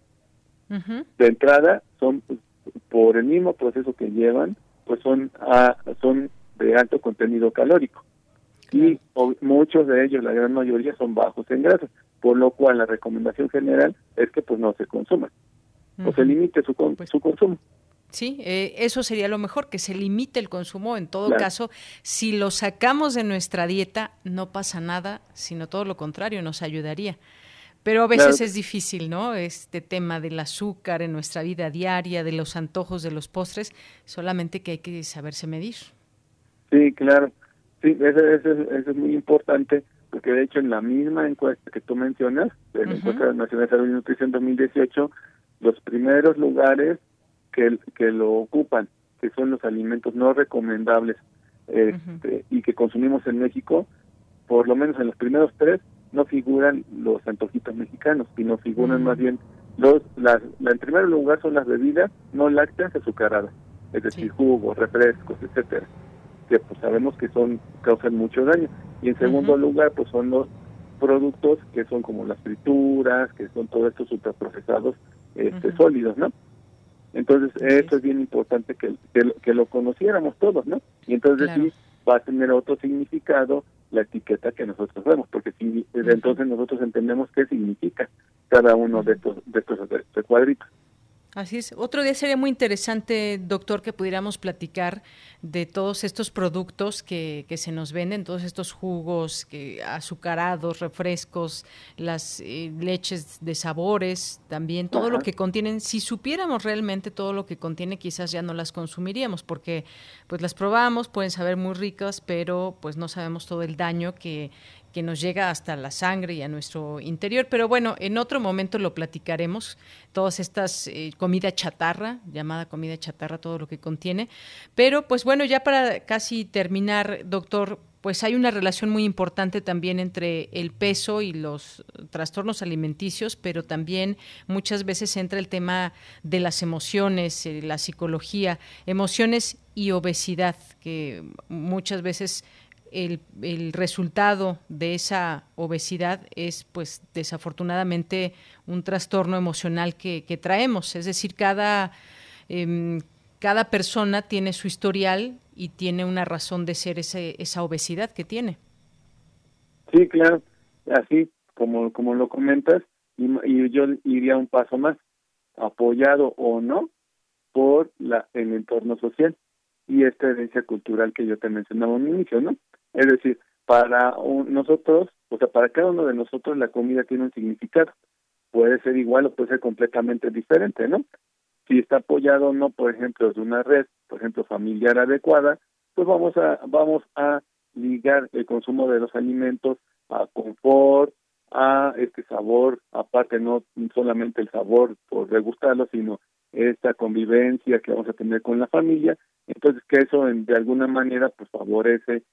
de entrada, son por el mismo proceso que llevan, pues son, a, son de alto contenido calórico. Y muchos de ellos, la gran mayoría, son bajos en grasa, por lo cual la recomendación general es que pues no se consuman o se limite su, pues su consumo. Sí, eh, eso sería lo mejor, que se limite el consumo. En todo caso, si lo sacamos de nuestra dieta, no pasa nada, sino todo lo contrario, nos ayudaría. Pero a veces es difícil, ¿no? Este tema del azúcar en nuestra vida diaria, de los antojos de los postres, solamente que hay que saberse medir. Sí, claro. Sí, eso, es muy importante, porque de hecho en la misma encuesta que tú mencionas, de la encuesta nacional de salud y nutrición 2018, los primeros lugares que, que lo ocupan, que son los alimentos no recomendables este, y que consumimos en México, por lo menos en los primeros tres, no figuran los antojitos mexicanos, sino figuran más bien los, las, la, en primer lugar son las bebidas no lácteas azucaradas, es decir, jugos, refrescos, etcétera, que pues sabemos que son causan mucho daño. Y en segundo lugar, pues son los productos que son como las frituras, que son todos estos ultraprocesados este, sólidos, ¿no? Entonces, esto es bien importante que, que, lo conociéramos todos, ¿no? Y entonces sí va a tener otro significado la etiqueta que nosotros vemos, porque si, entonces nosotros entendemos qué significa cada uno de estos, de estos, de estos cuadritos. Así es. Otro día sería muy interesante, doctor, que pudiéramos platicar de todos estos productos que, que se nos venden, todos estos jugos que, azucarados, refrescos, las eh, leches de sabores, también todo lo que contienen. Si supiéramos realmente todo lo que contiene, quizás ya no las consumiríamos, porque pues las probamos, pueden saber muy ricas, pero pues no sabemos todo el daño que, que nos llega hasta la sangre y a nuestro interior. Pero bueno, en otro momento lo platicaremos, todas estas eh, comida chatarra, llamada comida chatarra, todo lo que contiene. Pero pues bueno, ya para casi terminar, doctor, pues hay una relación muy importante también entre el peso y los trastornos alimenticios, pero también muchas veces entra el tema de las emociones, eh, la psicología, emociones y obesidad, que muchas veces el, resultado de esa obesidad es, pues, desafortunadamente, un trastorno emocional que, traemos. Es decir, cada, em, cada persona tiene su historial y tiene una razón de ser ese, esa obesidad que tiene. Sí, claro, así como, como lo comentas, y, yo iría un paso más, apoyado o no por la, el entorno social y esta herencia cultural que yo te mencionaba al inicio, ¿no? Es decir, para nosotros, o sea, para cada uno de nosotros la comida tiene un significado. Puede ser igual o puede ser completamente diferente, ¿no? Si está apoyado o no, por ejemplo, de una red, por ejemplo, familiar adecuada, pues vamos a vamos a ligar el consumo de los alimentos a confort, a este sabor, aparte no solamente el sabor por degustarlo, sino esta convivencia que vamos a tener con la familia, entonces que eso de alguna manera pues favorece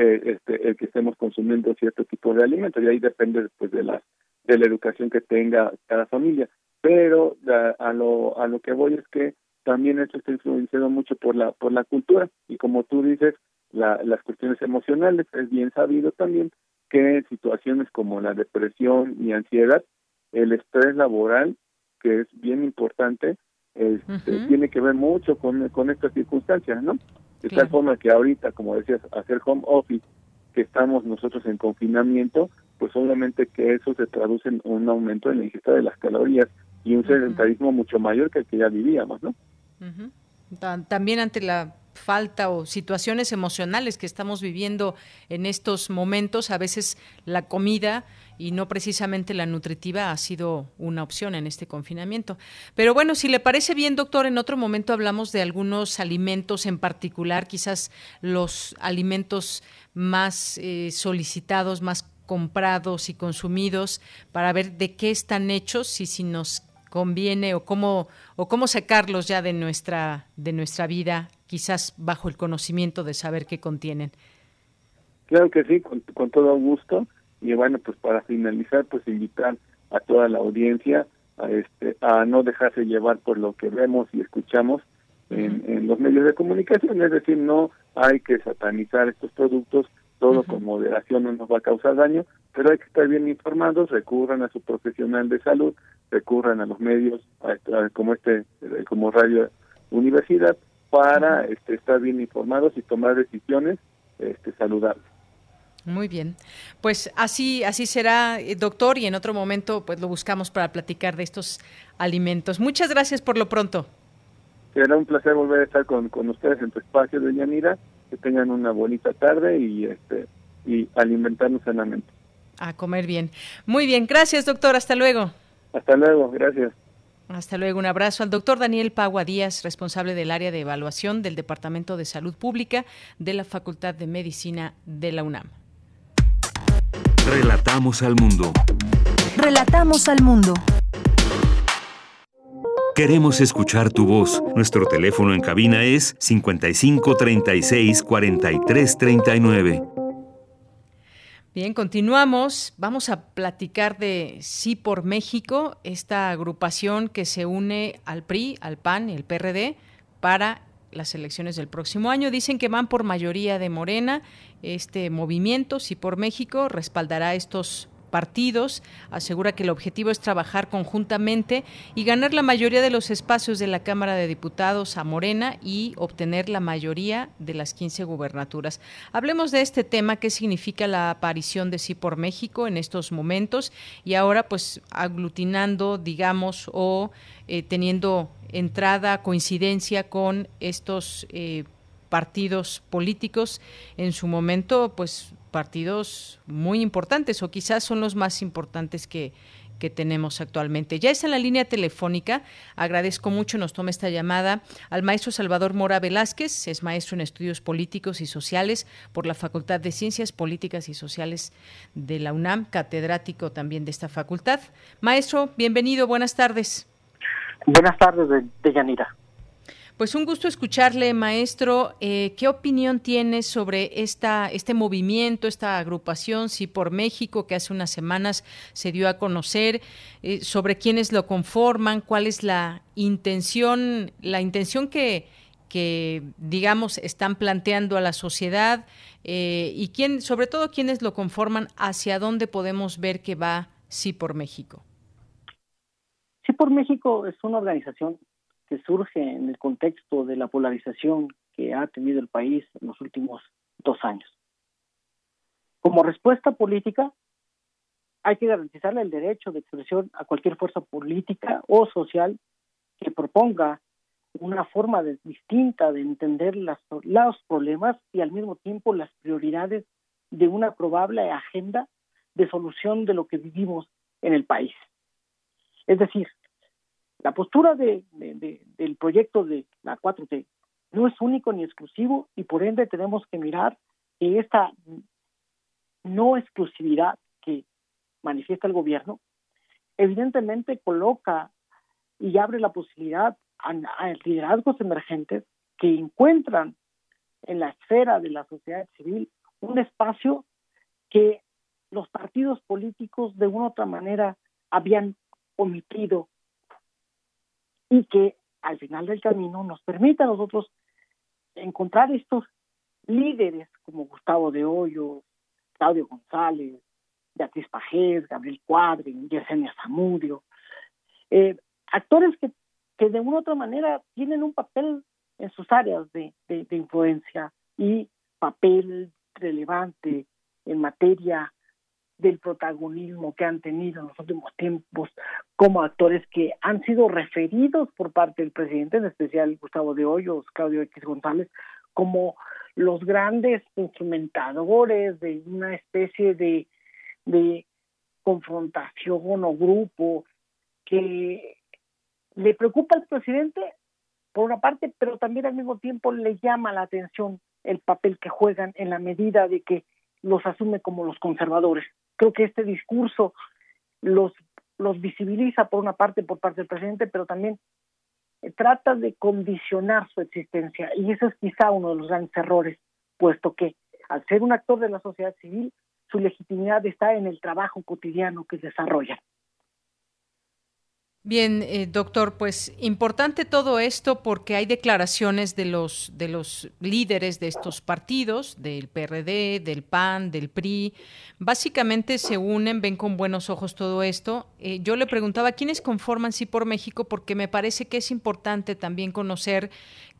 este, el que estemos consumiendo cierto tipo de alimentos y ahí depende pues de la de la educación que tenga cada familia. Pero a, lo a lo que voy es que también esto está influenciado mucho por la por la cultura. Y como tú dices la, las cuestiones emocionales es bien sabido también que situaciones como la depresión y ansiedad el estrés laboral que es bien importante este, tiene que ver mucho con, con estas circunstancias, ¿no? De tal forma que ahorita, como decías, hacer home office, que estamos nosotros en confinamiento, pues obviamente que eso se traduce en un aumento en la ingesta de las calorías y un sedentarismo mucho mayor que el que ya vivíamos, ¿no? También ante la falta o situaciones emocionales que estamos viviendo en estos momentos, a veces la comida y no precisamente la nutritiva ha sido una opción en este confinamiento. Pero bueno, si le parece bien, doctor, en otro momento hablamos de algunos alimentos en particular, quizás los alimentos más eh, solicitados, más comprados y consumidos, para ver de qué están hechos y si nos conviene o cómo o cómo sacarlos ya de nuestra de nuestra vida, quizás bajo el conocimiento de saber qué contienen. Claro que sí, con, con todo gusto. Y bueno, pues para finalizar, pues invitar a toda la audiencia a, este, a no dejarse llevar por lo que vemos y escuchamos en, en los medios de comunicación, es decir, no hay que satanizar estos productos, todo con moderación no nos va a causar daño, pero hay que estar bien informados, recurran a su profesional de salud, recurran a los medios como este, como Radio Universidad, para este, estar bien informados y tomar decisiones este, saludables. Muy bien. Pues así, así será, eh, doctor, y en otro momento pues lo buscamos para platicar de estos alimentos. Muchas gracias por lo pronto. Será un placer volver a estar con, con ustedes en tu espacio, doña Mira. Que tengan una bonita tarde y este y alimentarnos sanamente. A comer bien. Muy bien, gracias, doctor. Hasta luego. Hasta luego, gracias. Hasta luego. Un abrazo al doctor Daniel Pagua Díaz, responsable del área de evaluación del Departamento de Salud Pública de la Facultad de Medicina de la UNAM. Relatamos al mundo. Relatamos al mundo. Queremos escuchar tu voz. Nuestro teléfono en cabina es 55 36 43 39. Bien, continuamos. Vamos a platicar de Sí por México, esta agrupación que se une al PRI, al PAN y al PRD para las elecciones del próximo año. Dicen que van por mayoría de Morena. Este movimiento, Sí por México, respaldará estos partidos, asegura que el objetivo es trabajar conjuntamente y ganar la mayoría de los espacios de la Cámara de Diputados a Morena y obtener la mayoría de las 15 gubernaturas. Hablemos de este tema, qué significa la aparición de Sí por México en estos momentos y ahora pues aglutinando, digamos, o eh, teniendo entrada, coincidencia con estos eh, partidos políticos en su momento, pues partidos muy importantes o quizás son los más importantes que, que tenemos actualmente. Ya está en la línea telefónica. Agradezco mucho, nos toma esta llamada al maestro Salvador Mora Velázquez, es maestro en estudios políticos y sociales por la Facultad de Ciencias Políticas y Sociales de la UNAM, catedrático también de esta facultad. Maestro, bienvenido, buenas tardes. Buenas tardes, de, Yanira. Pues un gusto escucharle, maestro. Eh, ¿Qué opinión tiene sobre esta, este movimiento, esta agrupación, Sí por México, que hace unas semanas se dio a conocer, eh, sobre quiénes lo conforman, cuál es la intención, la intención que, que digamos, están planteando a la sociedad eh, y quién, sobre todo quiénes lo conforman, hacia dónde podemos ver que va Sí por México? Por México es una organización que surge en el contexto de la polarización que ha tenido el país en los últimos dos años. Como respuesta política, hay que garantizarle el derecho de expresión a cualquier fuerza política o social que proponga una forma distinta de entender los problemas y al mismo tiempo las prioridades de una probable agenda de solución de lo que vivimos en el país. Es decir, la postura de, del proyecto de la 4T no es único ni exclusivo y por ende tenemos que mirar que esta no exclusividad que manifiesta el gobierno evidentemente coloca y abre la posibilidad a, a liderazgos emergentes que encuentran en la esfera de la sociedad civil un espacio que los partidos políticos de una u otra manera habían omitido y que al final del camino nos permita a nosotros encontrar estos líderes como Gustavo de Hoyos, Claudio González, Beatriz Pajés, Gabriel Cuadri, Yesenia Zamudio, eh, actores que, que de una u otra manera tienen un papel en sus áreas de, de influencia y papel relevante en materia del protagonismo que han tenido en los últimos tiempos como actores que han sido referidos por parte del presidente, en especial Gustavo de Hoyos, Claudio X González, como los grandes instrumentadores de una especie de, de confrontación o grupo que le preocupa al presidente por una parte, pero también al mismo tiempo le llama la atención el papel que juegan en la medida de que los asume como los conservadores. Creo que este discurso los, los visibiliza por una parte por parte del presidente, pero también eh, trata de condicionar su existencia y eso es quizá uno de los grandes errores, puesto que al ser un actor de la sociedad civil, su legitimidad está en el trabajo cotidiano que desarrolla. Bien, eh, doctor, pues importante todo esto porque hay declaraciones de los de los líderes de estos partidos, del PRD, del PAN, del PRI, básicamente se unen, ven con buenos ojos todo esto. Eh, yo le preguntaba quiénes conforman Sí por México porque me parece que es importante también conocer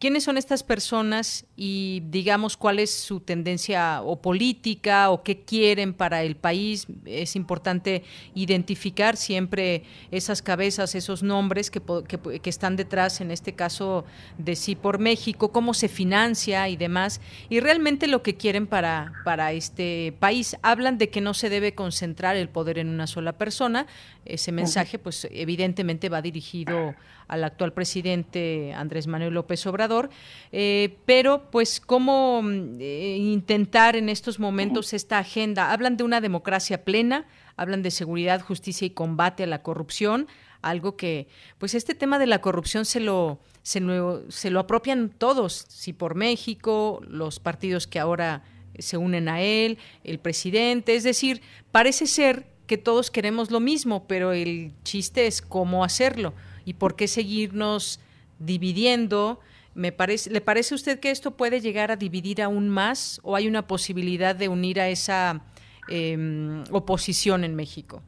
quiénes son estas personas y digamos cuál es su tendencia o política o qué quieren para el país. Es importante identificar siempre esas cabezas esos nombres que, que, están detrás, en este caso de Sí por México, cómo se financia y demás, y realmente lo que quieren para, para este país. Hablan de que no se debe concentrar el poder en una sola persona. Ese mensaje, pues evidentemente va dirigido al actual presidente Andrés Manuel López Obrador, eh, pero pues cómo eh, intentar en estos momentos esta agenda. Hablan de una democracia plena, hablan de seguridad, justicia y combate a la corrupción, algo que, pues este tema de la corrupción se lo, se lo, se lo apropian todos, si por México, los partidos que ahora se unen a él, el presidente, es decir, parece ser que todos queremos lo mismo, pero el chiste es cómo hacerlo y por qué seguirnos dividiendo. Me parece, ¿Le parece a usted que esto puede llegar a dividir aún más o hay una posibilidad de unir a esa em, oposición en México?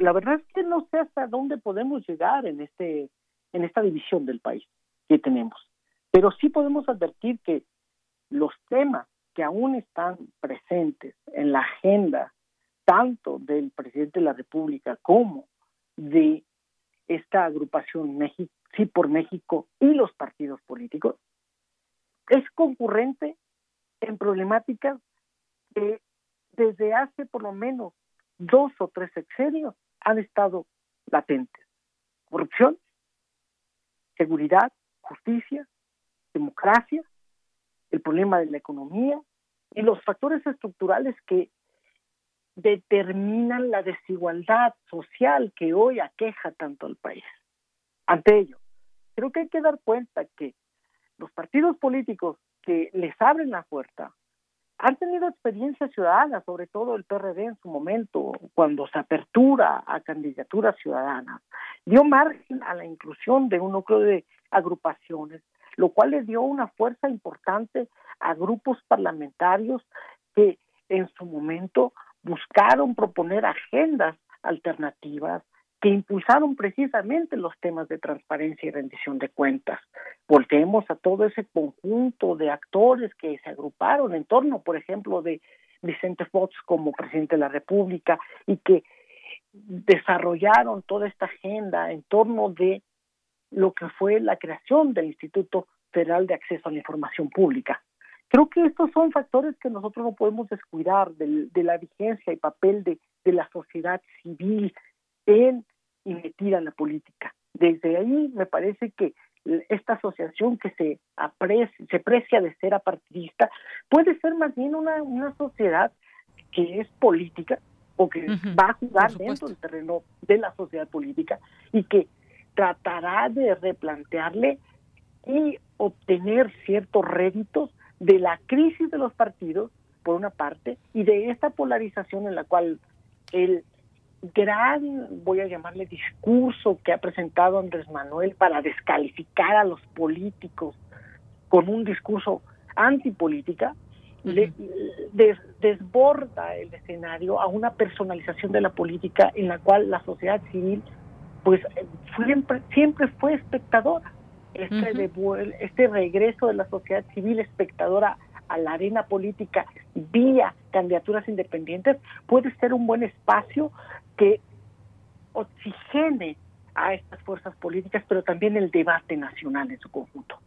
La, verdad es que no sé hasta dónde podemos llegar en este en esta división del país que tenemos. Pero sí podemos advertir que los temas que aún están presentes en la agenda tanto del presidente de la República como de esta agrupación México, sí por México y los partidos políticos es concurrente en problemáticas que desde hace por lo menos dos o tres sexenios han estado latentes. Corrupción, seguridad, justicia, democracia, el problema de la economía y los factores estructurales que determinan la desigualdad social que hoy aqueja tanto al país. Ante ello, creo que hay que dar cuenta que los partidos políticos que les abren la puerta han tenido experiencia ciudadana, sobre todo el PRD en su momento, cuando se apertura a candidaturas ciudadanas, dio margen a la inclusión de un núcleo de agrupaciones, lo cual le dio una fuerza importante a grupos parlamentarios que en su momento buscaron proponer agendas alternativas que impulsaron precisamente los temas de transparencia y rendición de cuentas. Volteemos a todo ese conjunto de actores que se agruparon en torno, por ejemplo, de Vicente Fox como presidente de la República y que desarrollaron toda esta agenda en torno de lo que fue la creación del Instituto Federal de Acceso a la Información Pública. Creo que estos son factores que nosotros no podemos descuidar de, la vigencia y papel de, de la sociedad civil en y metida en la política. Desde ahí me parece que esta asociación que se aprecia, se precia de ser apartidista puede ser más bien una, una sociedad que es política o que va a jugar dentro del terreno de la sociedad política y que tratará de replantearle y obtener ciertos réditos de la crisis de los partidos, por una parte, y de esta polarización en la cual el gran, voy a llamarle discurso que ha presentado Andrés Manuel para descalificar a los políticos con un discurso antipolítica, le, desborda el escenario a una personalización de la política en la cual la sociedad civil pues siempre, siempre fue espectadora. Este, este regreso de la sociedad civil espectadora a la arena política vía candidaturas independientes puede ser un buen espacio que oxigene a estas fuerzas políticas, pero también el debate nacional en su conjunto.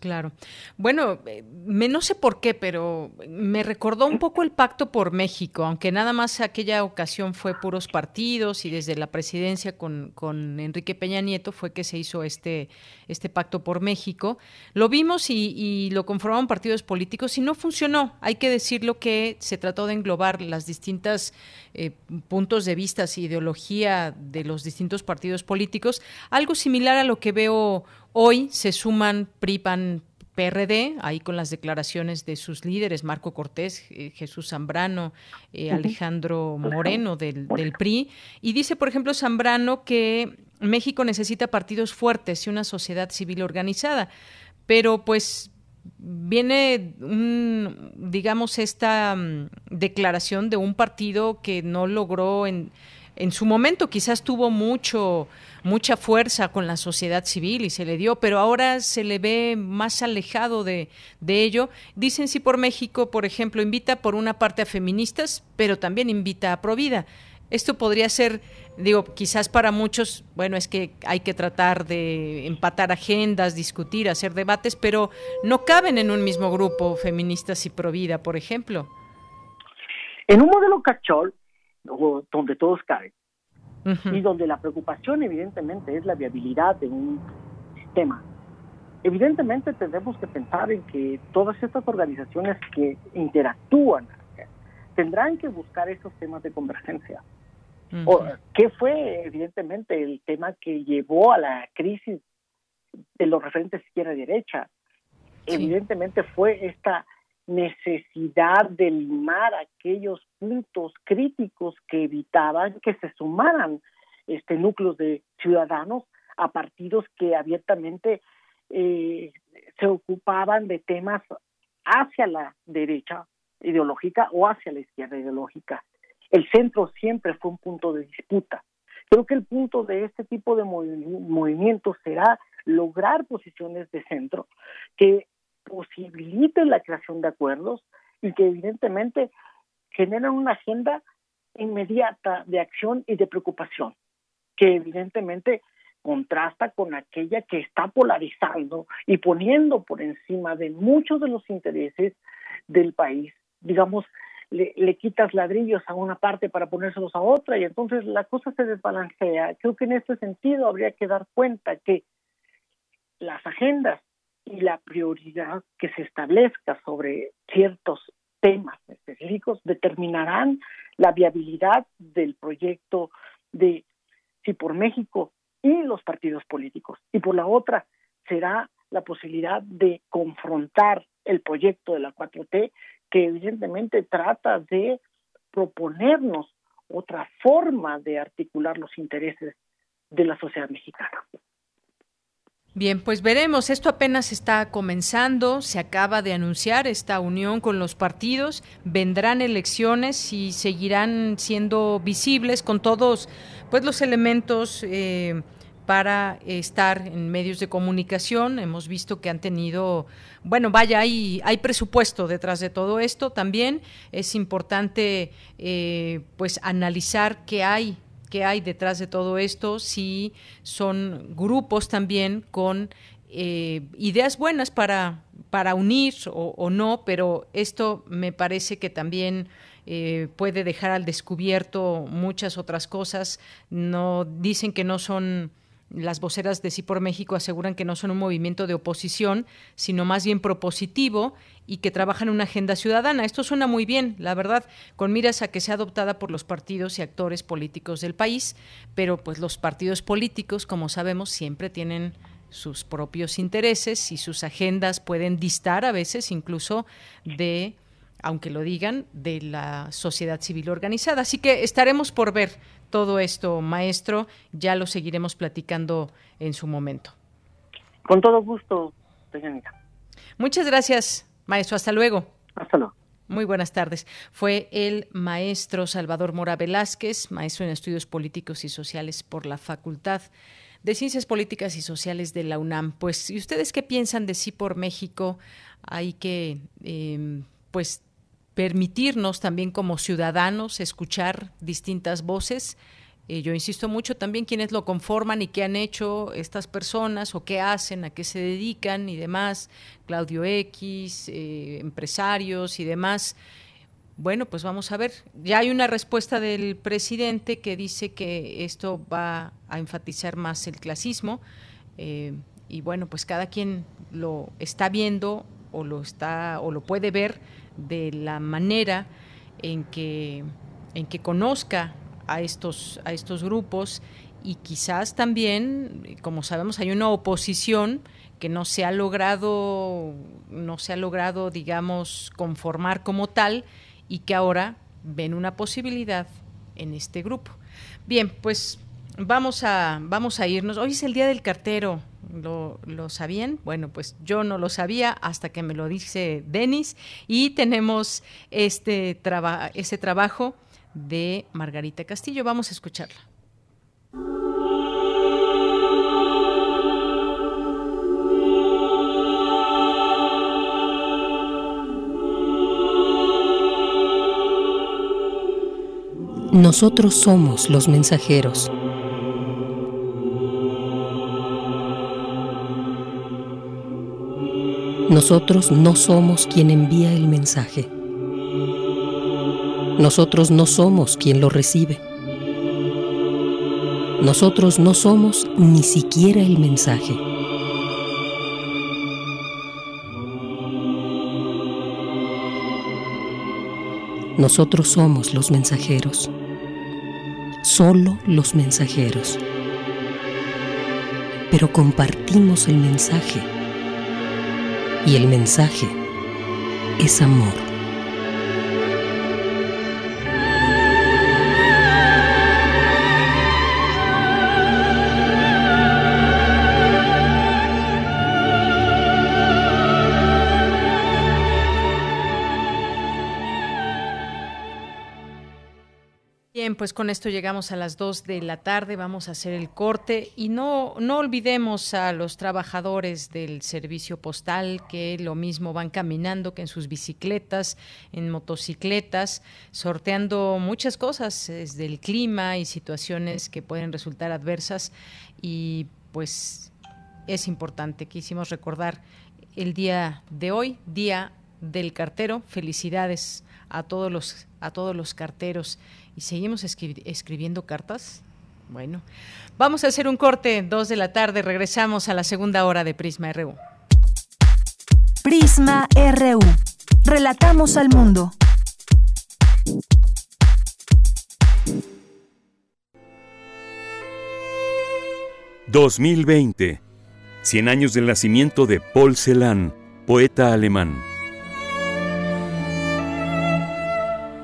Claro. Bueno, eh, no sé por qué, pero me recordó un poco el pacto por México, aunque nada más aquella ocasión fue puros partidos y desde la presidencia con, con Enrique Peña Nieto fue que se hizo este, este pacto por México. Lo vimos y, lo conformaron partidos políticos y no funcionó. Hay que decirlo que se trató de englobar las distintas eh, puntos de vista y ideología de los distintos partidos políticos. Algo similar a lo que veo Hoy se suman PRIPAN PRD, ahí con las declaraciones de sus líderes, Marco Cortés, eh, Jesús Zambrano, eh, Alejandro Moreno del, del, PRI, y dice, por ejemplo, Zambrano que México necesita partidos fuertes y una sociedad civil organizada, pero pues viene, digamos, esta mm, declaración de un partido que no logró en en su momento quizás tuvo mucho mucha fuerza con la sociedad civil y se le dio, pero ahora se le ve más alejado de, de ello. Dicen si por México, por ejemplo, invita por una parte a feministas, pero también invita a Provida. Esto podría ser, digo, quizás para muchos, bueno, es que hay que tratar de empatar agendas, discutir, hacer debates, pero no caben en un mismo grupo feministas y Provida, por ejemplo. En un modelo cachol, donde todos caben. Y donde la preocupación evidentemente es la viabilidad de un sistema. Evidentemente tendremos que pensar en que todas estas organizaciones que interactúan tendrán que buscar esos temas de convergencia. ¿Qué fue evidentemente el tema que llevó a la crisis de los referentes izquierda y derecha? Evidentemente fue esta necesidad de limar aquellos puntos críticos que evitaban que se sumaran este núcleos de ciudadanos a partidos que abiertamente eh, se ocupaban de temas hacia la derecha ideológica o hacia la izquierda ideológica. El centro siempre fue un punto de disputa. Creo que el punto de este tipo de movimientos será lograr posiciones de centro que posibiliten la creación de acuerdos y que evidentemente generan una agenda inmediata de acción y de preocupación, que evidentemente contrasta con aquella que está polarizando y poniendo por encima de muchos de los intereses del país. Digamos, le, le, quitas ladrillos a una parte para ponérselos a otra y entonces la cosa se desbalancea. Creo que en este sentido habría que dar cuenta que las agendas y la prioridad que se establezca sobre ciertos temas específicos determinarán la viabilidad del proyecto de si por México y los partidos políticos y por la otra será la posibilidad de confrontar el proyecto de la 4T que evidentemente trata de proponernos otra forma de articular los intereses de la sociedad mexicana. Bien, pues veremos. Esto apenas está comenzando. Se acaba de anunciar esta unión con los partidos. Vendrán elecciones y seguirán siendo visibles con todos, pues, los elementos. Eh, para estar en medios de comunicación. Hemos visto que han tenido, bueno, vaya, hay, presupuesto detrás de todo esto también. Es importante, eh, pues, analizar qué hay qué hay detrás de todo esto, si son grupos también con eh, ideas buenas para, para unir o, no, pero esto me parece que también eh, puede dejar al descubierto muchas otras cosas. No dicen que no son las voceras de Sí por México aseguran que no son un movimiento de oposición, sino más bien propositivo y que trabajan una agenda ciudadana. Esto suena muy bien, la verdad, con miras a que sea adoptada por los partidos y actores políticos del país, pero pues los partidos políticos, como sabemos, siempre tienen sus propios intereses y sus agendas pueden distar a veces incluso de aunque lo digan, de la sociedad civil organizada. Así que estaremos por ver todo esto, maestro. Ya lo seguiremos platicando en su momento. Con todo gusto, señorita. Muchas gracias, maestro. Hasta luego. Hasta luego. Muy buenas tardes. Fue el maestro Salvador Mora Velázquez, maestro en estudios políticos y sociales por la Facultad de Ciencias Políticas y Sociales de la UNAM. Pues, ¿y ustedes qué piensan de sí por México? Hay que, eh, pues, permitirnos también como ciudadanos escuchar distintas voces. Eh, yo insisto mucho también quiénes lo conforman y qué han hecho estas personas o qué hacen, a qué se dedican y demás. Claudio X, eh, empresarios y demás. Bueno, pues vamos a ver. Ya hay una respuesta del presidente que dice que esto va a enfatizar más el clasismo. Eh, y bueno, pues cada quien lo está viendo o lo está o lo puede ver de la manera en que en que conozca a estos, a estos grupos y quizás también, como sabemos, hay una oposición que no se ha logrado, no se ha logrado, digamos, conformar como tal y que ahora ven una posibilidad en este grupo. Bien, pues vamos a, vamos a irnos. Hoy es el día del cartero. ¿Lo, ¿Lo, sabían? Bueno, pues yo no lo sabía hasta que me lo dice Denis y tenemos este, este trabajo de Margarita Castillo. Vamos a escucharla. Nosotros somos los mensajeros. Nosotros no somos quien envía el mensaje. Nosotros no somos quien lo recibe. Nosotros no somos ni siquiera el mensaje. Nosotros somos los mensajeros, solo los mensajeros. Pero compartimos el mensaje y el mensaje es amor. Pues con esto llegamos a las 2 de la tarde, vamos a hacer el corte y no, no olvidemos a los trabajadores del servicio postal que lo mismo van caminando que en sus bicicletas, en motocicletas, sorteando muchas cosas desde el clima y situaciones que pueden resultar adversas y pues es importante, quisimos recordar el día de hoy, día del cartero, felicidades a todos los a todos los carteros y seguimos escribiendo cartas. Bueno, vamos a hacer un corte, dos de la tarde, regresamos a la segunda hora de Prisma RU. Prisma RU. Relatamos al mundo. ...2020... ...100 años del nacimiento de Paul Celan... ...poeta alemán...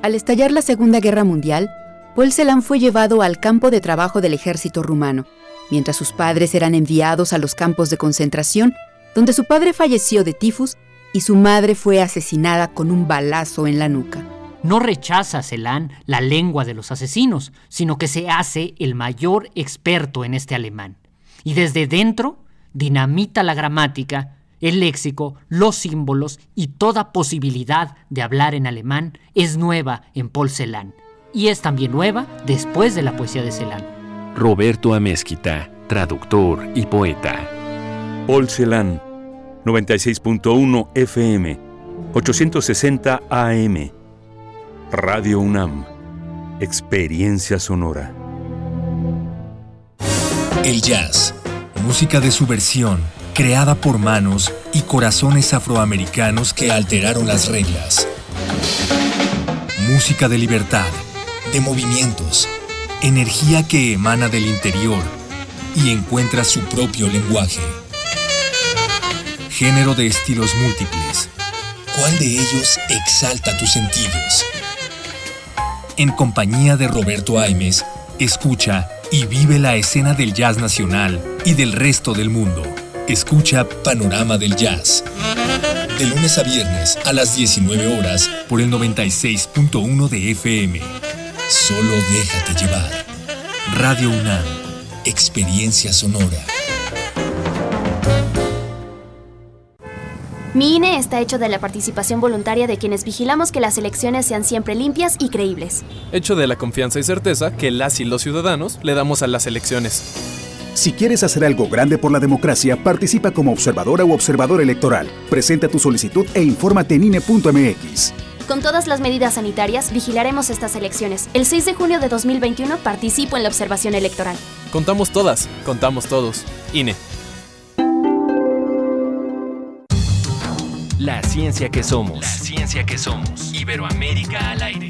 Al estallar la Segunda Guerra Mundial, Paul Celan fue llevado al campo de trabajo del ejército rumano, mientras sus padres eran enviados a los campos de concentración, donde su padre falleció de tifus y su madre fue asesinada con un balazo en la nuca. No rechaza Celan la lengua de los asesinos, sino que se hace el mayor experto en este alemán. Y desde dentro dinamita la gramática el léxico, los símbolos y toda posibilidad de hablar en alemán es nueva en Paul Celan y es también nueva después de la poesía de Celan. Roberto Amezquita, traductor y poeta. Paul Celan, 96.1 FM, 860 AM. Radio UNAM, Experiencia Sonora. El jazz, música de subversión creada por manos y corazones afroamericanos que alteraron las reglas. Música de libertad, de movimientos, energía que emana del interior y encuentra su propio lenguaje. Género de estilos múltiples. ¿Cuál de ellos exalta tus sentidos? En compañía de Roberto Aimes, escucha y vive la escena del jazz nacional y del resto del mundo. Escucha Panorama del Jazz. De lunes a viernes a las 19 horas por el 96.1 de FM. Solo déjate llevar. Radio UNAM. Experiencia sonora. Mi INE está hecho de la participación voluntaria de quienes vigilamos que las elecciones sean siempre limpias y creíbles. Hecho de la confianza y certeza que las y los ciudadanos le damos a las elecciones. Si quieres hacer algo grande por la democracia, participa como observadora u observador electoral. Presenta tu solicitud e infórmate en INE.mx. Con todas las medidas sanitarias, vigilaremos estas elecciones. El 6 de junio de 2021 participo en la observación electoral. Contamos todas, contamos todos. INE. La ciencia que somos. La ciencia que somos. Iberoamérica al aire.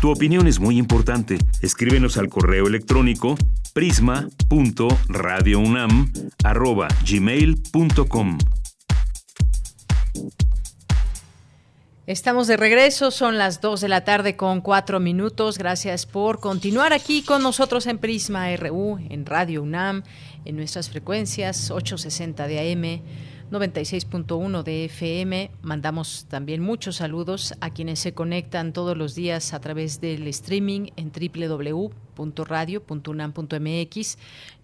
Tu opinión es muy importante. Escríbenos al correo electrónico prisma.radiounam@gmail.com. Estamos de regreso, son las 2 de la tarde con 4 minutos. Gracias por continuar aquí con nosotros en Prisma RU, en Radio UNAM, en nuestras frecuencias 860 de AM. 96.1 de FM. Mandamos también muchos saludos a quienes se conectan todos los días a través del streaming en www.radio.unam.mx.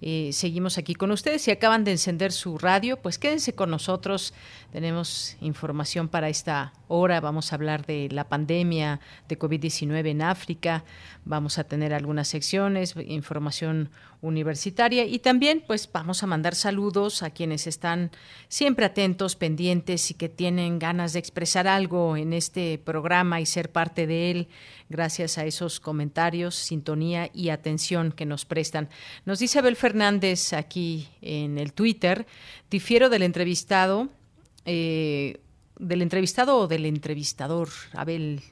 Eh, seguimos aquí con ustedes. Si acaban de encender su radio, pues quédense con nosotros. Tenemos información para esta hora. Vamos a hablar de la pandemia de COVID-19 en África. Vamos a tener algunas secciones, información universitaria y también pues vamos a mandar saludos a quienes están siempre atentos, pendientes y que tienen ganas de expresar algo en este programa y ser parte de él gracias a esos comentarios, sintonía y atención que nos prestan. Nos dice Abel Fernández aquí en el Twitter, difiero del entrevistado, eh, del entrevistado o del entrevistador, Abel,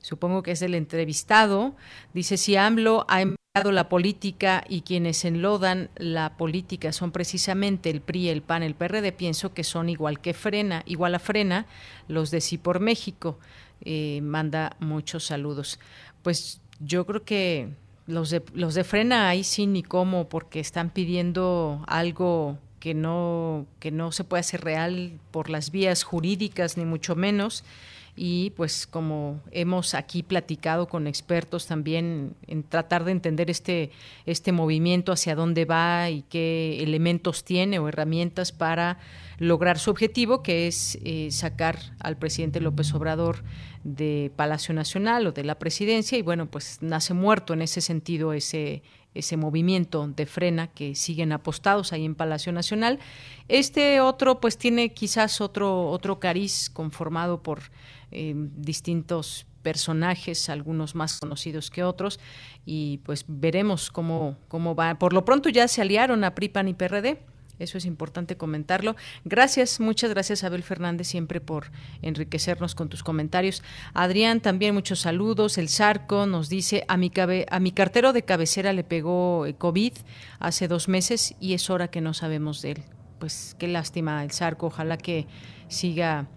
supongo que es del entrevistado, dice si AMLO ha la política y quienes enlodan la política son precisamente el PRI, el PAN, el PRD, pienso que son igual que Frena, igual a Frena, los de Sí por México. Eh, manda muchos saludos. Pues yo creo que los de, los de Frena ahí sí ni cómo, porque están pidiendo algo que no, que no se puede hacer real por las vías jurídicas, ni mucho menos y pues como hemos aquí platicado con expertos también en tratar de entender este, este movimiento, hacia dónde va y qué elementos tiene o herramientas para lograr su objetivo, que es eh, sacar al presidente López Obrador de Palacio Nacional o de la presidencia y bueno, pues nace muerto en ese sentido ese ese movimiento de frena que siguen apostados ahí en Palacio Nacional. Este otro pues tiene quizás otro otro cariz conformado por eh, distintos personajes, algunos más conocidos que otros, y pues veremos cómo, cómo va. Por lo pronto ya se aliaron a PRIPAN y PRD. Eso es importante comentarlo. Gracias, muchas gracias Abel Fernández siempre por enriquecernos con tus comentarios. Adrián, también muchos saludos. El Zarco nos dice, a mi, a mi cartero de cabecera le pegó eh, COVID hace dos meses y es hora que no sabemos de él. Pues qué lástima el Zarco, ojalá que siga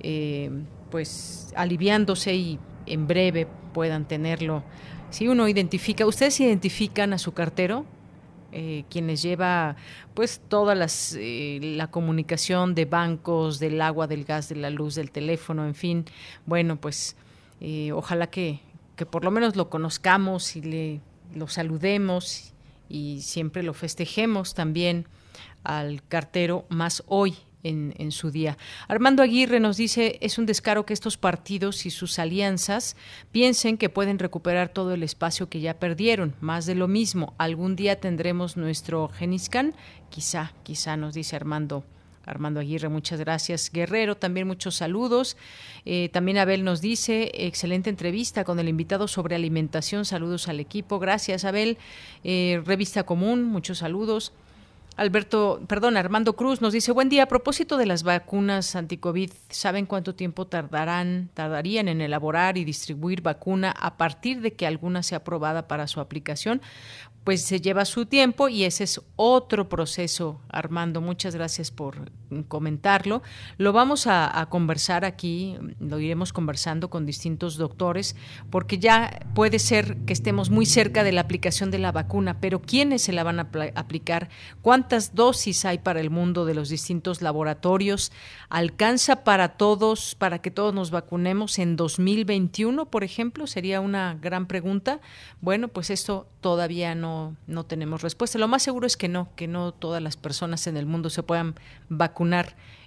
eh, pues aliviándose y en breve puedan tenerlo. Si uno identifica, ¿ustedes identifican a su cartero? Eh, quienes lleva pues toda las, eh, la comunicación de bancos, del agua, del gas, de la luz, del teléfono, en fin. Bueno, pues eh, ojalá que, que, por lo menos lo conozcamos y le, lo saludemos y siempre lo festejemos también al cartero más hoy en, su día. Armando Aguirre nos dice, es un descaro que estos partidos y sus alianzas piensen que pueden recuperar todo el espacio que ya perdieron. Más de lo mismo, algún día tendremos nuestro Geniscan, quizá, quizá nos dice Armando Armando Aguirre, muchas gracias. Guerrero, también muchos saludos. Eh, también Abel nos dice, excelente entrevista con el invitado sobre alimentación. Saludos al equipo. Gracias, Abel. Eh, Revista Común, muchos saludos. Alberto, perdón, Armando Cruz nos dice, buen día, a propósito de las vacunas anti-COVID, ¿saben cuánto tiempo tardarán, tardarían en elaborar y distribuir vacuna a partir de que alguna sea aprobada para su aplicación? pues se lleva su tiempo y ese es otro proceso, Armando. Muchas gracias por comentarlo. Lo vamos a, conversar aquí, lo iremos conversando con distintos doctores, porque ya puede ser que estemos muy cerca de la aplicación de la vacuna, pero ¿quiénes se la van a aplicar? ¿Cuántas dosis hay para el mundo de los distintos laboratorios? ¿Alcanza para todos, para que todos nos vacunemos en 2021, por ejemplo? Sería una gran pregunta. Bueno, pues esto todavía no no, tenemos respuesta. Lo más seguro es que no, que no todas las personas en el mundo se puedan vacunar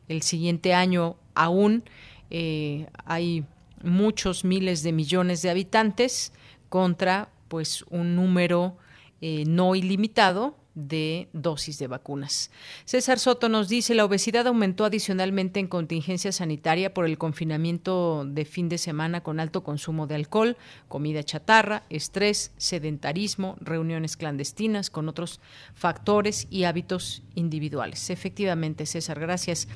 el siguiente año aún. Eh, hay muchos miles de millones de habitantes contra pues un número eh, no ilimitado de dosis de vacunas. César Soto nos dice, la obesidad aumentó adicionalmente en contingencia sanitaria por el confinamiento de fin de semana con alto consumo de alcohol, comida chatarra, estrés, sedentarismo, reuniones clandestinas con otros factores y hábitos individuales. Efectivamente, César, gracias.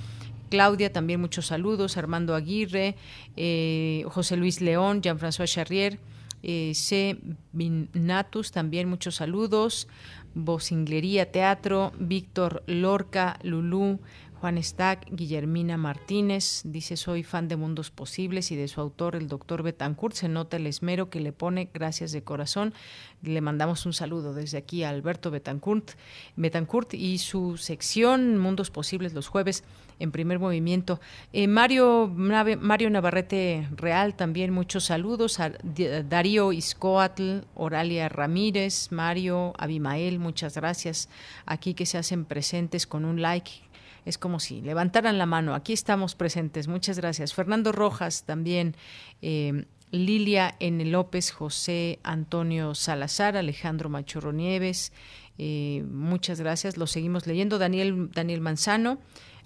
Claudia, también muchos saludos. Armando Aguirre, eh, José Luis León, Jean-François Charrier, eh, C. Natus, también muchos saludos. Vocinglería Teatro, Víctor Lorca, Lulú, Juan Stack, Guillermina Martínez, dice soy fan de Mundos Posibles y de su autor, el doctor Betancourt, se nota el esmero que le pone, gracias de corazón. Le mandamos un saludo desde aquí a Alberto Betancourt, Betancourt y su sección Mundos Posibles los jueves en primer movimiento. Eh, Mario, Mario Navarrete Real, también muchos saludos. A Darío Iscoatl, Oralia Ramírez, Mario, Abimael, muchas gracias. Aquí que se hacen presentes con un like. Es como si levantaran la mano. Aquí estamos presentes. Muchas gracias. Fernando Rojas también. Eh, Lilia N. López, José Antonio Salazar, Alejandro Machorro Nieves, eh, muchas gracias. Lo seguimos leyendo. Daniel, Daniel Manzano,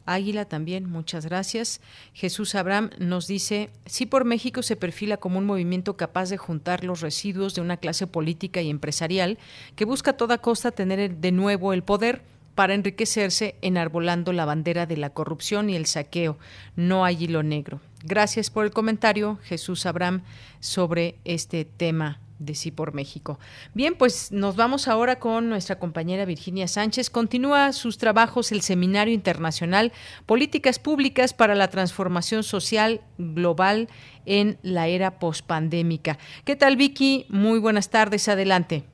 Águila también, muchas gracias. Jesús Abraham nos dice, sí por México se perfila como un movimiento capaz de juntar los residuos de una clase política y empresarial que busca a toda costa tener de nuevo el poder para enriquecerse enarbolando la bandera de la corrupción y el saqueo. No hay hilo negro. Gracias por el comentario, Jesús Abraham, sobre este tema de Sí por México. Bien, pues nos vamos ahora con nuestra compañera Virginia Sánchez. Continúa sus trabajos el Seminario Internacional Políticas Públicas para la Transformación Social Global en la Era Postpandémica. ¿Qué tal, Vicky? Muy buenas tardes. Adelante.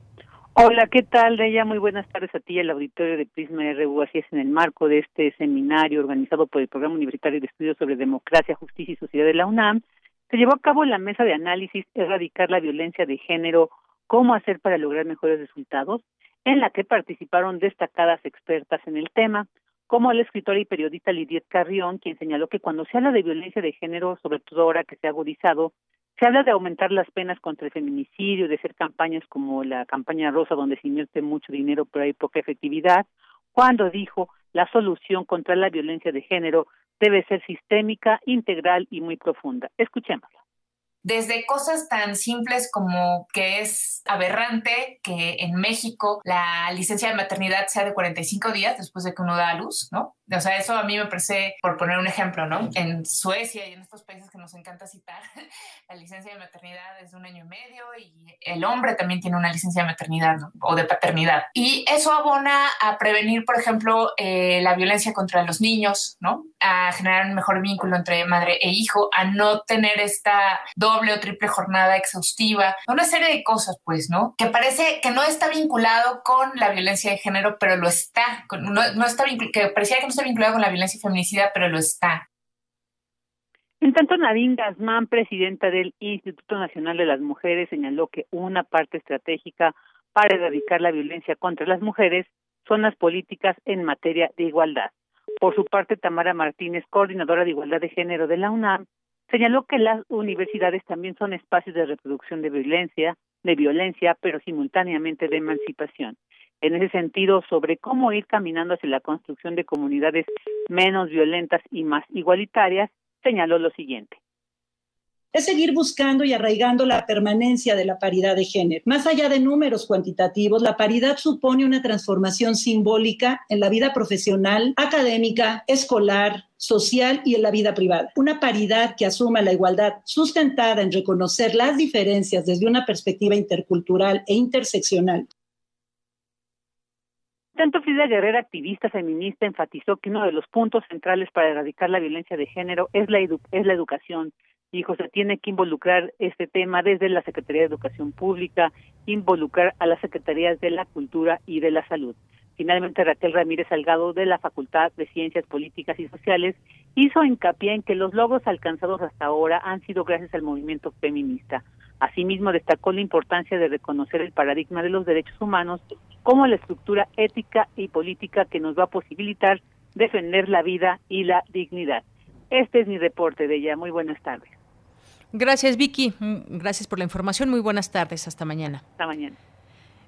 Hola, ¿qué tal, Deya? Muy buenas tardes a ti y al auditorio de Prisma RU. Así es, en el marco de este seminario organizado por el Programa Universitario de Estudios sobre Democracia, Justicia y Sociedad de la UNAM, se llevó a cabo la mesa de análisis Erradicar la violencia de género, cómo hacer para lograr mejores resultados, en la que participaron destacadas expertas en el tema, como la escritora y periodista Lidiet Carrión, quien señaló que cuando se habla de violencia de género, sobre todo ahora que se ha agudizado, se habla de aumentar las penas contra el feminicidio, de hacer campañas como la campaña rosa, donde se invierte mucho dinero pero hay poca efectividad, cuando dijo la solución contra la violencia de género debe ser sistémica, integral y muy profunda. Escuchémosla desde cosas tan simples como que es aberrante que en México la licencia de maternidad sea de 45 días después de que uno da a luz, ¿no? O sea, eso a mí me parece, por poner un ejemplo, ¿no? En Suecia y en estos países que nos encanta citar, *laughs* la licencia de maternidad es de un año y medio y el hombre también tiene una licencia de maternidad o de paternidad. Y eso abona a prevenir, por ejemplo, eh, la violencia contra los niños, ¿no? A generar un mejor vínculo entre madre e hijo, a no tener esta doble o triple jornada exhaustiva, una serie de cosas, pues, ¿no? Que parece que no está vinculado con la violencia de género, pero lo está, no, no está que parecía que no está vinculado con la violencia feminicida, pero lo está. En tanto, Nadine Gazmán, presidenta del Instituto Nacional de las Mujeres, señaló que una parte estratégica para erradicar la violencia contra las mujeres son las políticas en materia de igualdad. Por su parte, Tamara Martínez, coordinadora de Igualdad de Género de la UNAM, señaló que las universidades también son espacios de reproducción de violencia, de violencia, pero simultáneamente de emancipación. En ese sentido, sobre cómo ir caminando hacia la construcción de comunidades menos violentas y más igualitarias, señaló lo siguiente es seguir buscando y arraigando la permanencia de la paridad de género. Más allá de números cuantitativos, la paridad supone una transformación simbólica en la vida profesional, académica, escolar, social y en la vida privada. Una paridad que asuma la igualdad sustentada en reconocer las diferencias desde una perspectiva intercultural e interseccional. Tanto Frida Guerrera, activista feminista, enfatizó que uno de los puntos centrales para erradicar la violencia de género es la, es la educación Hijo, se tiene que involucrar este tema desde la Secretaría de Educación Pública, involucrar a las Secretarías de la Cultura y de la Salud. Finalmente, Raquel Ramírez Salgado de la Facultad de Ciencias Políticas y Sociales hizo hincapié en que los logros alcanzados hasta ahora han sido gracias al movimiento feminista. Asimismo, destacó la importancia de reconocer el paradigma de los derechos humanos como la estructura ética y política que nos va a posibilitar defender la vida y la dignidad. Este es mi reporte de ella. Muy buenas tardes. Gracias, Vicky. Mm, gracias por la información. Muy buenas tardes. Hasta mañana. Hasta mañana.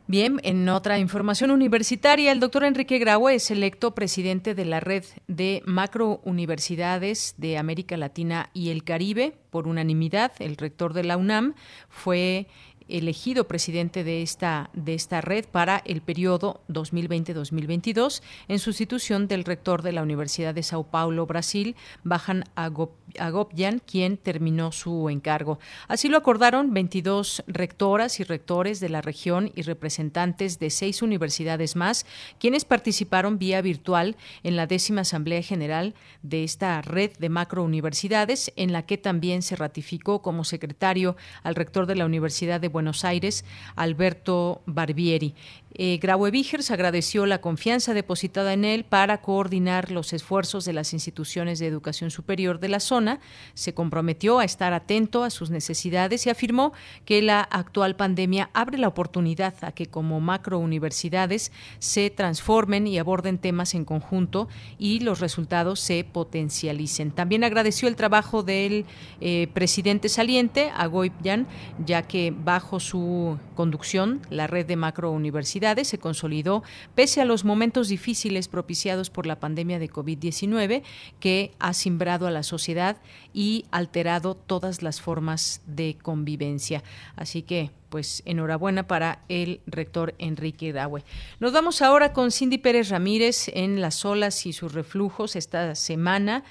Bien, en otra información universitaria, el doctor Enrique Graue es electo presidente de la red de macrouniversidades de América Latina y el Caribe por unanimidad. El rector de la UNAM fue elegido presidente de esta, de esta red para el periodo 2020-2022 en sustitución del rector de la Universidad de Sao Paulo, Brasil, Bajan Agopyan, quien terminó su encargo. Así lo acordaron 22 rectoras y rectores de la región y representantes de seis universidades más, quienes participaron vía virtual en la décima Asamblea General de esta red de macrouniversidades, en la que también se ratificó como secretario al rector de la Universidad de Buenos Buenos Aires, Alberto Barbieri. Eh, Graue agradeció la confianza depositada en él para coordinar los esfuerzos de las instituciones de educación superior de la zona. Se comprometió a estar atento a sus necesidades y afirmó que la actual pandemia abre la oportunidad a que como macrouniversidades se transformen y aborden temas en conjunto y los resultados se potencialicen. También agradeció el trabajo del eh, presidente saliente, Agoypian, ya que bajo su conducción la red de macrouniversidades se consolidó pese a los momentos difíciles propiciados por la pandemia de COVID-19 que ha simbrado a la sociedad y alterado todas las formas de convivencia. Así que pues enhorabuena para el rector Enrique Dawe. Nos vamos ahora con Cindy Pérez Ramírez en Las olas y sus reflujos esta semana.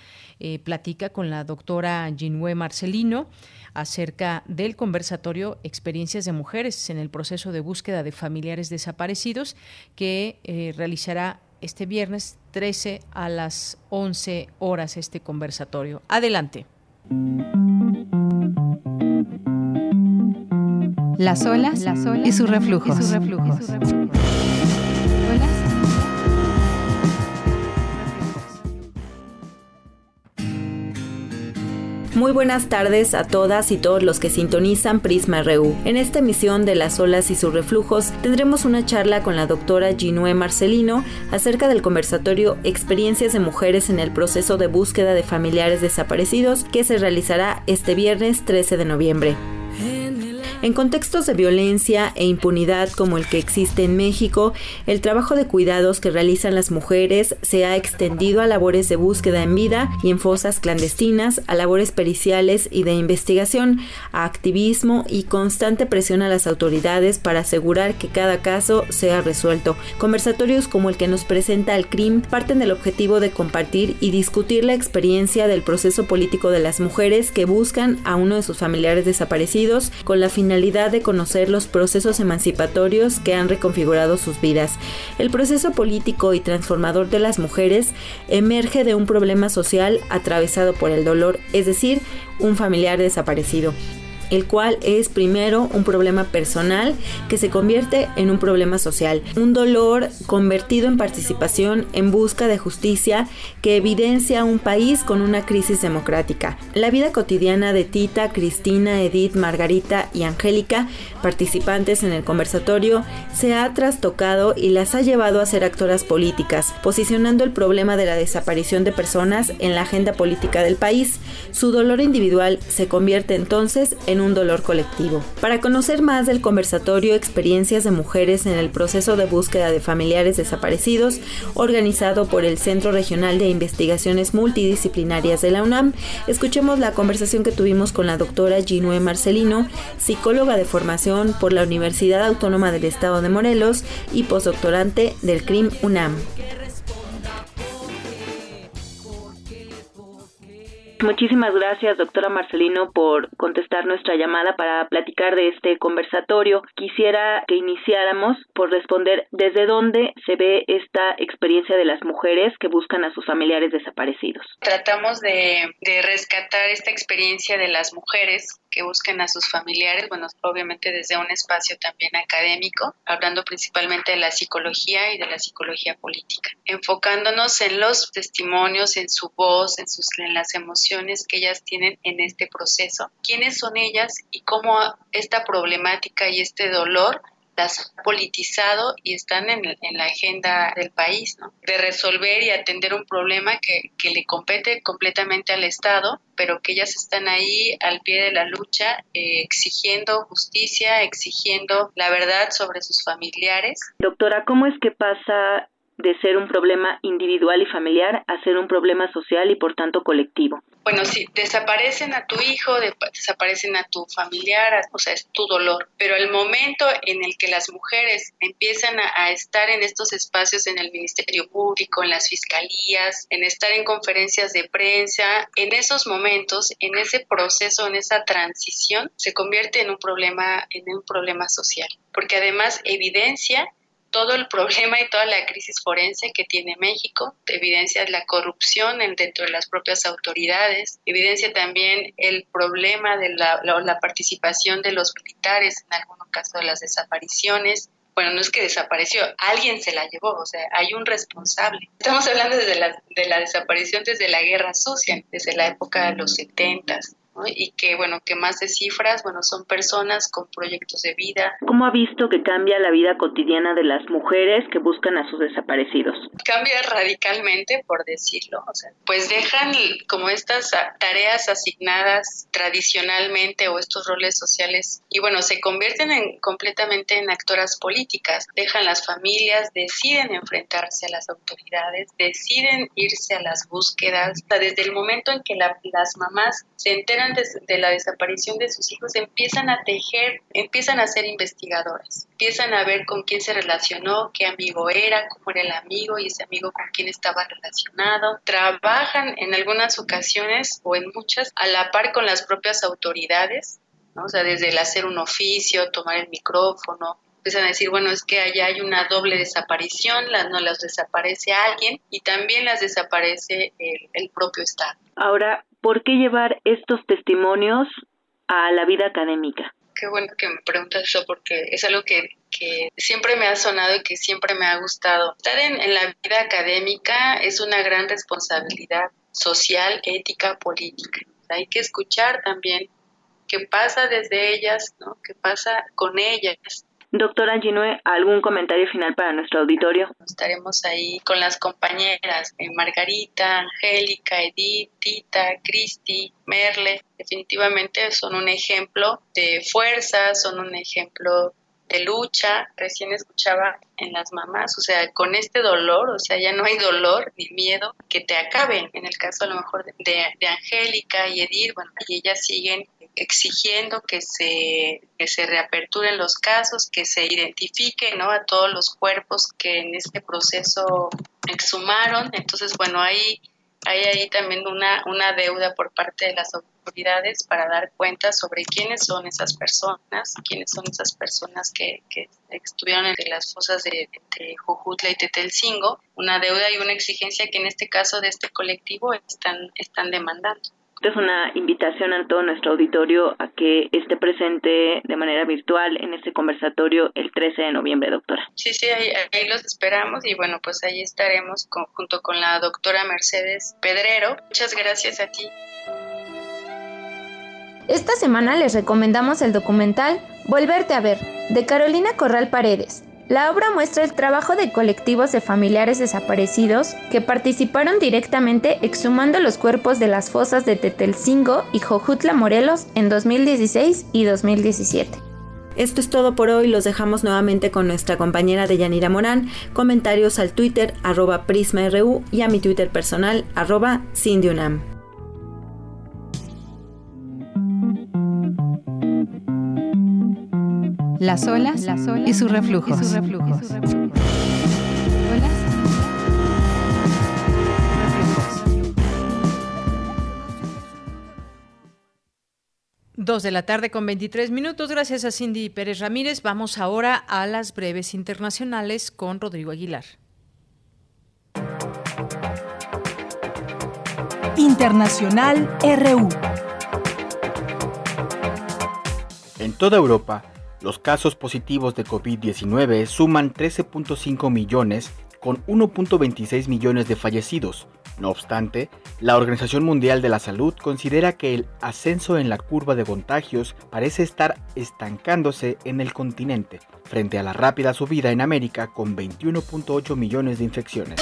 Eh, platica con la doctora Ginue Marcelino acerca del conversatorio Experiencias de Mujeres en el proceso de búsqueda de familiares desaparecidos que eh, realizará este viernes 13 a las 11 horas este conversatorio. Adelante. Las olas, y sus reflujos. Y sus reflujos. Muy buenas tardes a todas y todos los que sintonizan Prisma RU. En esta emisión de Las olas y sus reflujos tendremos una charla con la doctora Ginue Marcelino acerca del conversatorio Experiencias de mujeres en el proceso de búsqueda de familiares desaparecidos que se realizará este viernes 13 de noviembre. En contextos de violencia e impunidad como el que existe en México, el trabajo de cuidados que realizan las mujeres se ha extendido a labores de búsqueda en vida y en fosas clandestinas, a labores periciales y de investigación, a activismo y constante presión a las autoridades para asegurar que cada caso sea resuelto. Conversatorios como el que nos presenta el CRIM parten del objetivo de compartir y discutir la experiencia del proceso político de las mujeres que buscan a uno de sus familiares desaparecidos con la finalidad de conocer los procesos emancipatorios que han reconfigurado sus vidas. El proceso político y transformador de las mujeres emerge de un problema social atravesado por el dolor, es decir, un familiar desaparecido. El cual es primero un problema personal que se convierte en un problema social, un dolor convertido en participación en busca de justicia que evidencia un país con una crisis democrática. La vida cotidiana de Tita, Cristina, Edith, Margarita y Angélica, participantes en el conversatorio, se ha trastocado y las ha llevado a ser actoras políticas, posicionando el problema de la desaparición de personas en la agenda política del país. Su dolor individual se convierte entonces en un dolor colectivo. Para conocer más del conversatorio Experiencias de Mujeres en el proceso de búsqueda de familiares desaparecidos, organizado por el Centro Regional de Investigaciones Multidisciplinarias de la UNAM, escuchemos la conversación que tuvimos con la doctora Ginue Marcelino, psicóloga de formación por la Universidad Autónoma del Estado de Morelos y postdoctorante del CRIM UNAM. Muchísimas gracias, doctora Marcelino, por contestar nuestra llamada para platicar de este conversatorio. Quisiera que iniciáramos por responder desde dónde se ve esta experiencia de las mujeres que buscan a sus familiares desaparecidos. Tratamos de, de rescatar esta experiencia de las mujeres que busquen a sus familiares, bueno, obviamente desde un espacio también académico, hablando principalmente de la psicología y de la psicología política, enfocándonos en los testimonios, en su voz, en, sus, en las emociones que ellas tienen en este proceso, quiénes son ellas y cómo esta problemática y este dolor las politizado y están en, la agenda del país. De resolver y atender un problema que, que, le compete completamente al Estado, pero que ellas están ahí al pie de la lucha, eh, exigiendo justicia, exigiendo la verdad sobre sus familiares. Doctora, ¿cómo es que pasa de ser un problema individual y familiar a ser un problema social y por tanto colectivo. Bueno, si desaparecen a tu hijo, desaparecen a tu familiar, o sea, es tu dolor. Pero el momento en el que las mujeres empiezan a, estar en estos espacios en el Ministerio Público, en las fiscalías, en estar en conferencias de prensa, en esos momentos, en ese proceso, en esa transición, se convierte en un problema, en un problema social. Porque además evidencia todo el problema y toda la crisis forense que tiene México, evidencia la corrupción dentro de las propias autoridades, evidencia también el problema de la, participación de los militares, en algunos casos de las desapariciones, bueno, no es que desapareció, alguien se la llevó, o sea, hay un responsable. Estamos hablando desde la, de la desaparición desde la guerra sucia, desde la época de los setentas, y que, bueno, que más de cifras, bueno, son personas con proyectos de vida. ¿Cómo ha visto que cambia la vida cotidiana de las mujeres que buscan a sus desaparecidos? Cambia radicalmente, por decirlo, o sea, pues dejan como estas tareas asignadas tradicionalmente o estos roles sociales y bueno, se convierten en, completamente en actoras políticas, dejan las familias, deciden enfrentarse a las autoridades, deciden irse a las búsquedas, o sea, desde el momento en que las mamás se enteran de, la desaparición de sus hijos empiezan a tejer, empiezan a ser investigadoras, empiezan a ver con quién se relacionó, qué amigo era, cómo era el amigo y ese amigo con quién estaba relacionado. Trabajan en algunas ocasiones o en muchas a la par con las propias autoridades, ¿no? o sea, desde el hacer un oficio, tomar el micrófono, empiezan a decir, bueno, es que allá hay una doble desaparición, la, no las desaparece alguien y también las desaparece el propio Estado. Ahora, ¿por qué llevar estos testimonios a la vida académica? Qué bueno que me preguntas eso porque es algo que, siempre me ha sonado y que siempre me ha gustado. Estar en, en la vida académica es una gran responsabilidad social, ética, política. Hay que escuchar también qué pasa desde ellas, ¿no? qué pasa con ellas, Doctora Ginue, ¿algún comentario final para nuestro auditorio? Estaremos ahí con las compañeras eh, Margarita, Angélica, Edith, Tita, Cristi, Merle. Definitivamente son un ejemplo de fuerza, son un ejemplo de lucha. Recién escuchaba en las mamás, o sea, con este dolor, o sea, ya no hay dolor ni miedo que te acaben. En el caso a lo mejor de, de Angélica y Edith, bueno, y ellas siguen exigiendo que se, que se reaperturen los casos, que se identifique ¿no? a todos los cuerpos que en este proceso exhumaron. Entonces, bueno, hay, hay ahí también una, una deuda por parte de las autoridades para dar cuenta sobre quiénes son esas personas, quiénes son esas personas que, que estuvieron entre las fosas de, de Jujutla y Tetelcingo, una deuda y una exigencia que en este caso de este colectivo están, están demandando Es una invitación a todo nuestro auditorio a que esté presente de manera virtual en este conversatorio el 13 de noviembre, doctora. Sí, sí, ahí, los esperamos y bueno, pues ahí estaremos junto con la doctora Mercedes Pedrero. Muchas gracias a ti. Esta semana les recomendamos el documental Volverte a ver, de Carolina Corral Paredes. La obra muestra el trabajo de colectivos de familiares desaparecidos que participaron directamente exhumando los cuerpos de las fosas de Tetelcingo y Jojutla Morelos en 2016 y 2017. Esto es todo por hoy, los dejamos nuevamente con nuestra compañera de Yanira Morán, comentarios al Twitter arroba PrismaRU y a mi Twitter personal arroba Cindyunam. Las olas, las olas y sus reflujos. Y sus reflujos. Dos de la tarde con 23 minutos. Gracias a Cindy Pérez Ramírez. Vamos ahora a las breves internacionales con Rodrigo Aguilar. Internacional RU. En toda Europa, los casos positivos de COVID-19 suman 13.5 millones con 1.26 millones de fallecidos. No obstante, la Organización Mundial de la Salud considera que el ascenso en la curva de contagios parece estar estancándose en el continente, frente a la rápida subida en América con 21.8 millones de infecciones.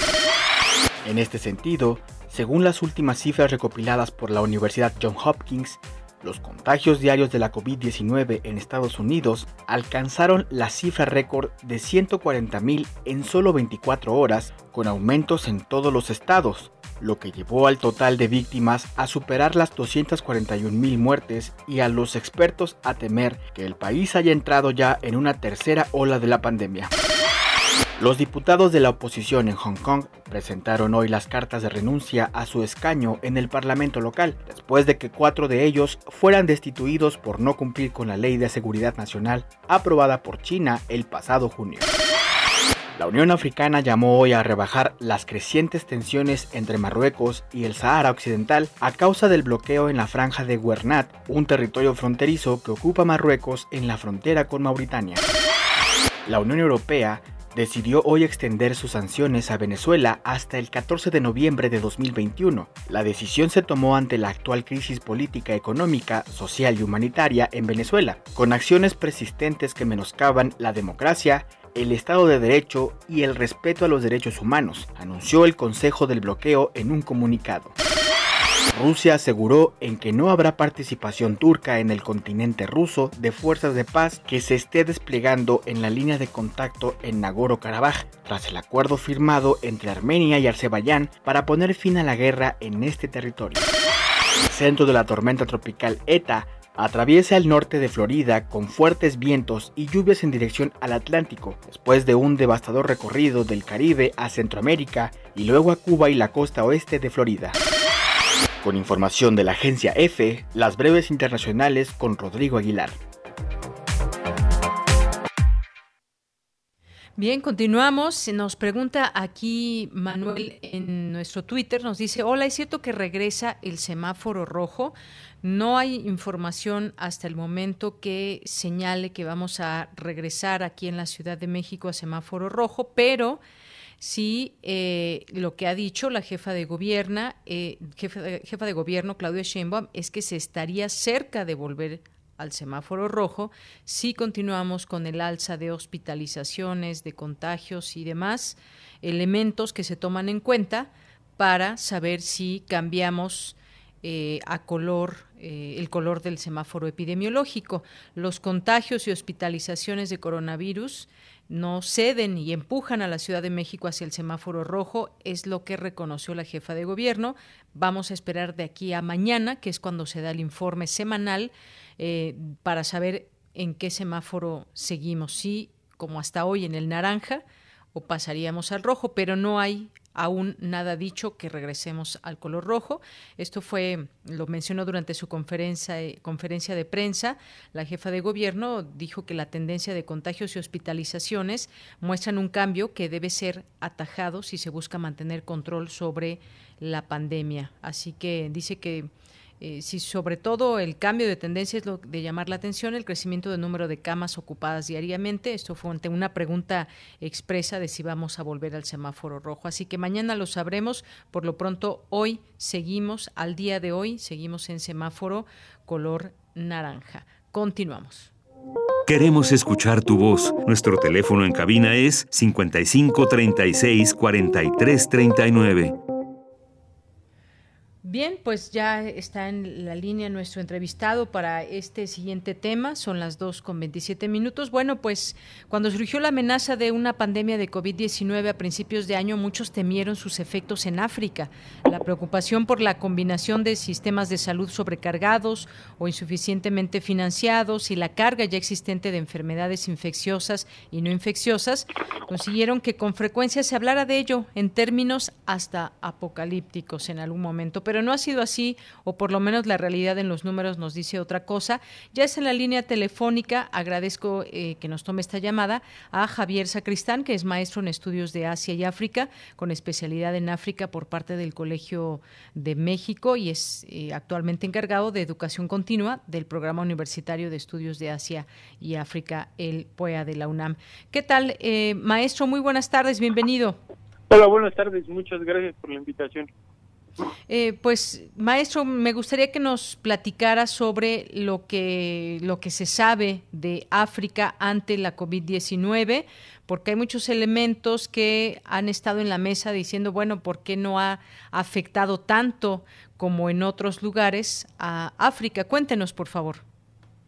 En este sentido, según las últimas cifras recopiladas por la Universidad Johns Hopkins, los contagios diarios de la COVID-19 en Estados Unidos alcanzaron la cifra récord de 140.000 en solo 24 horas, con aumentos en todos los estados, lo que llevó al total de víctimas a superar las 241.000 muertes y a los expertos a temer que el país haya entrado ya en una tercera ola de la pandemia. Los diputados de la oposición en Hong Kong presentaron hoy las cartas de renuncia a su escaño en el Parlamento local, después de que cuatro de ellos fueran destituidos por no cumplir con la Ley de Seguridad Nacional aprobada por China el pasado junio. La Unión Africana llamó hoy a rebajar las crecientes tensiones entre Marruecos y el Sahara Occidental a causa del bloqueo en la franja de Guernat, un territorio fronterizo que ocupa Marruecos en la frontera con Mauritania. La Unión Europea decidió hoy extender sus sanciones a Venezuela hasta el 14 de noviembre de 2021. La decisión se tomó ante la actual crisis política, económica, social y humanitaria en Venezuela, con acciones persistentes que menoscaban la democracia, el Estado de Derecho y el respeto a los derechos humanos, anunció el Consejo del Bloqueo en un comunicado. Rusia aseguró en que no habrá participación turca en el continente ruso de fuerzas de paz que se esté desplegando en la línea de contacto en Nagorno-Karabaj, tras el acuerdo firmado entre Armenia y Azerbaiyán para poner fin a la guerra en este territorio. El centro de la tormenta tropical ETA atraviesa el norte de Florida con fuertes vientos y lluvias en dirección al Atlántico, después de un devastador recorrido del Caribe a Centroamérica y luego a Cuba y la costa oeste de Florida. Con información de la agencia EFE, las breves internacionales con Rodrigo Aguilar. Bien, continuamos. Nos pregunta aquí Manuel en nuestro Twitter, nos dice, hola, ¿es cierto que regresa el semáforo rojo? No hay información hasta el momento que señale que vamos a regresar aquí en la Ciudad de México a semáforo rojo, pero sí eh, lo que ha dicho la jefa de gobierno, eh, jefa, jefa de gobierno Claudia Sheinbaum es que se estaría cerca de volver al semáforo rojo si continuamos con el alza de hospitalizaciones, de contagios y demás elementos que se toman en cuenta para saber si cambiamos eh, a color, eh, el color del semáforo epidemiológico. Los contagios y hospitalizaciones de coronavirus no ceden y empujan a la Ciudad de México hacia el semáforo rojo, es lo que reconoció la jefa de gobierno. Vamos a esperar de aquí a mañana, que es cuando se da el informe semanal, eh, para saber en qué semáforo seguimos, si como hasta hoy en el naranja o pasaríamos al rojo, pero no hay aún nada dicho que regresemos al color rojo. Esto fue, lo mencionó durante su conferencia, eh, conferencia de prensa. La jefa de gobierno dijo que la tendencia de contagios y hospitalizaciones muestran un cambio que debe ser atajado si se busca mantener control sobre la pandemia. Así que dice que eh, si sobre todo el cambio de tendencia es lo de llamar la atención, el crecimiento del número de camas ocupadas diariamente. Esto fue ante una pregunta expresa de si vamos a volver al semáforo rojo. Así que mañana lo sabremos. Por lo pronto, hoy seguimos, al día de hoy, seguimos en semáforo color naranja. Continuamos. Queremos escuchar tu voz. Nuestro teléfono en cabina es 55 36 43 39. Bien, pues ya está en la línea nuestro entrevistado para este siguiente tema. Son las 2 con 27 minutos. Bueno, pues cuando surgió la amenaza de una pandemia de COVID-19 a principios de año, muchos temieron sus efectos en África. La preocupación por la combinación de sistemas de salud sobrecargados o insuficientemente financiados y la carga ya existente de enfermedades infecciosas y no infecciosas consiguieron que con frecuencia se hablara de ello en términos hasta apocalípticos en algún momento. Pero no ha sido así, o por lo menos la realidad en los números nos dice otra cosa. Ya es en la línea telefónica, agradezco eh, que nos tome esta llamada a Javier Sacristán, que es maestro en estudios de Asia y África, con especialidad en África por parte del Colegio de México y es eh, actualmente encargado de educación continua del Programa Universitario de Estudios de Asia y África, el POEA de la UNAM. ¿Qué tal, eh, maestro? Muy buenas tardes, bienvenido. Hola, buenas tardes, muchas gracias por la invitación. Eh, pues, maestro, me gustaría que nos platicara sobre lo que, lo que se sabe de África ante la COVID-19, porque hay muchos elementos que han estado en la mesa diciendo, bueno, ¿por qué no ha afectado tanto como en otros lugares a África? Cuéntenos, por favor.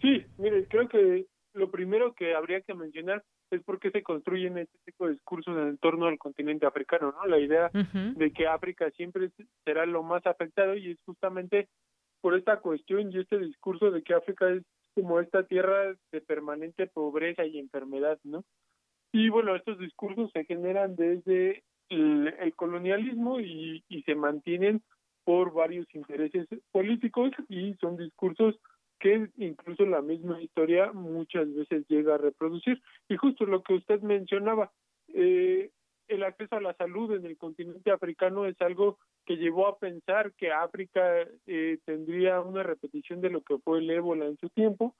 Sí, mire, creo que lo primero que habría que mencionar es porque se construyen este tipo de discursos en torno al continente africano, ¿no? La idea de que África siempre será lo más afectado y es justamente por esta cuestión y este discurso de que África es como esta tierra de permanente pobreza y enfermedad, ¿no? Y bueno, estos discursos se generan desde el, el colonialismo y, y se mantienen por varios intereses políticos y son discursos que incluso la misma historia muchas veces llega a reproducir. Y justo lo que usted mencionaba, eh, el acceso a la salud en el continente africano es algo que llevó a pensar que África eh, tendría una repetición de lo que fue el ébola en su tiempo.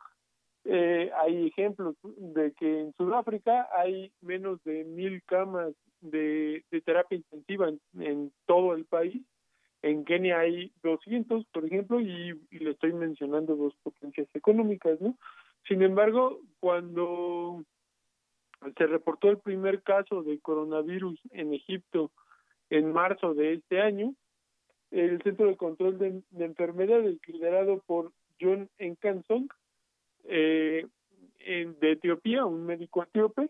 Eh, hay ejemplos de que en Sudáfrica hay menos de mil camas de, terapia intensiva en todo el país en Kenia hay 200, por ejemplo, y, le estoy mencionando dos potencias económicas, ¿no? Sin embargo, cuando se reportó el primer caso de coronavirus en Egipto en marzo de este año, el Centro de Control de, Enfermedades, liderado por John Enkansong, eh, de Etiopía, un médico etíope,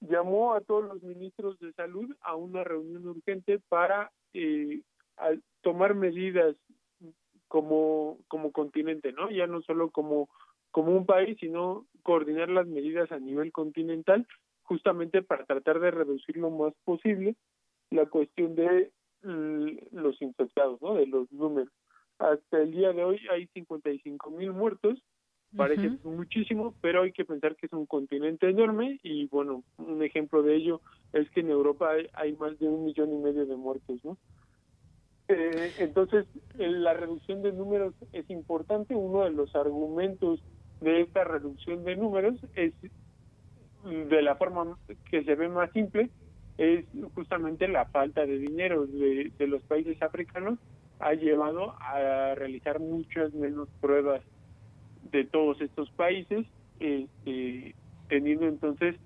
llamó a todos los ministros de salud a una reunión urgente para eh, tomar medidas como como continente, ¿no? Ya no solo como como un país, sino coordinar las medidas a nivel continental justamente para tratar de reducir lo más posible la cuestión de los infectados, ¿no? De los números. Hasta el día de hoy hay 55 mil muertos, parece muchísimo, pero hay que pensar que es un continente enorme y bueno, un ejemplo de ello es que en Europa hay, hay más de un millón y medio de muertos, ¿no? Eh, entonces, la reducción de números es importante. Uno de los argumentos de esta reducción de números es, de la forma que se ve más simple, es justamente la falta de dinero de, los países africanos ha llevado a realizar muchas menos pruebas de todos estos países, este, teniendo entonces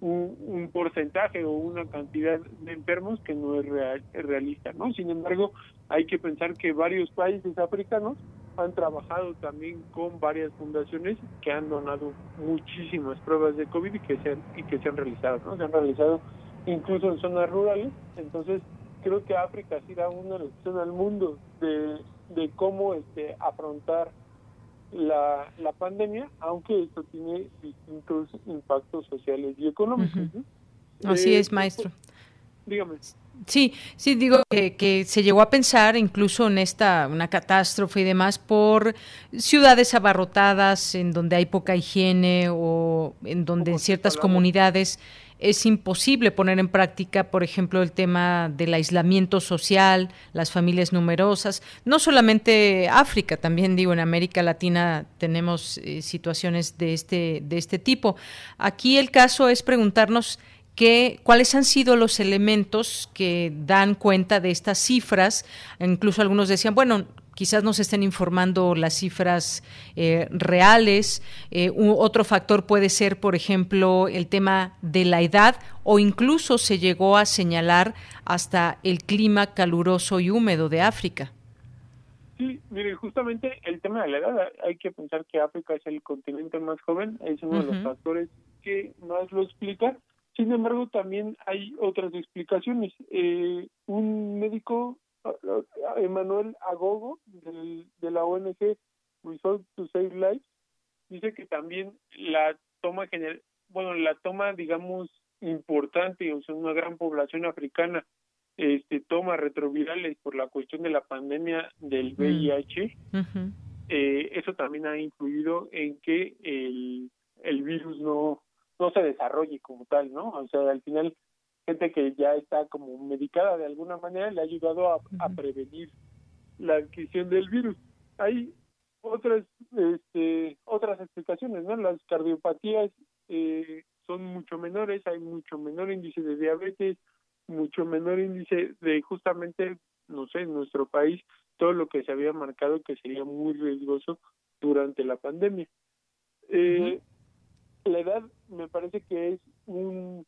un, porcentaje o una cantidad de enfermos que no es real, realista, ¿no? Sin embargo, hay que pensar que varios países africanos han trabajado también con varias fundaciones que han donado muchísimas pruebas de COVID y que se han, y que se han realizado, ¿no? Se han realizado incluso en zonas rurales, entonces creo que África da una lección al mundo de, de cómo este afrontar la, la pandemia, aunque esto tiene distintos impactos sociales y económicos. Así es, eh, maestro. Dígame. Sí, sí, digo que, se llegó a pensar incluso en esta, una catástrofe y demás por ciudades abarrotadas en donde hay poca higiene o en donde en ciertas comunidades es imposible poner en práctica, por ejemplo, el tema del aislamiento social, las familias numerosas. No solamente África, también digo, en América Latina tenemos eh, situaciones de este, de este tipo. Aquí el caso es preguntarnos cuáles han sido los elementos que dan cuenta de estas cifras. Incluso algunos decían, bueno, quizás nos estén informando las cifras eh, reales. Eh, otro factor puede ser, por ejemplo, el tema de la edad o incluso se llegó a señalar hasta el clima caluroso y húmedo de África. Sí, mire, justamente el tema de la edad, hay que pensar que África es el continente más joven, es uno de los factores que más lo explica sin embargo, también hay otras explicaciones. Eh, un médico, Emanuel Agogo, de la ONG Result to Save Lives, dice que también la toma general, bueno, la toma, digamos, importante, o sea, una gran población africana este, toma retrovirales por la cuestión de la pandemia del VIH, eh, eso también ha influido en que el, el virus no, no se desarrolle como tal, ¿no? O sea, al final, gente que ya está como medicada de alguna manera le ha ayudado a, prevenir la adquisición del virus. Hay otras este, otras explicaciones, ¿no? Las cardiopatías eh, son mucho menores, hay mucho menor índice de diabetes, mucho menor índice de justamente, no sé, en nuestro país, todo lo que se había marcado que sería muy riesgoso durante la pandemia. Eh, la edad me parece que es un,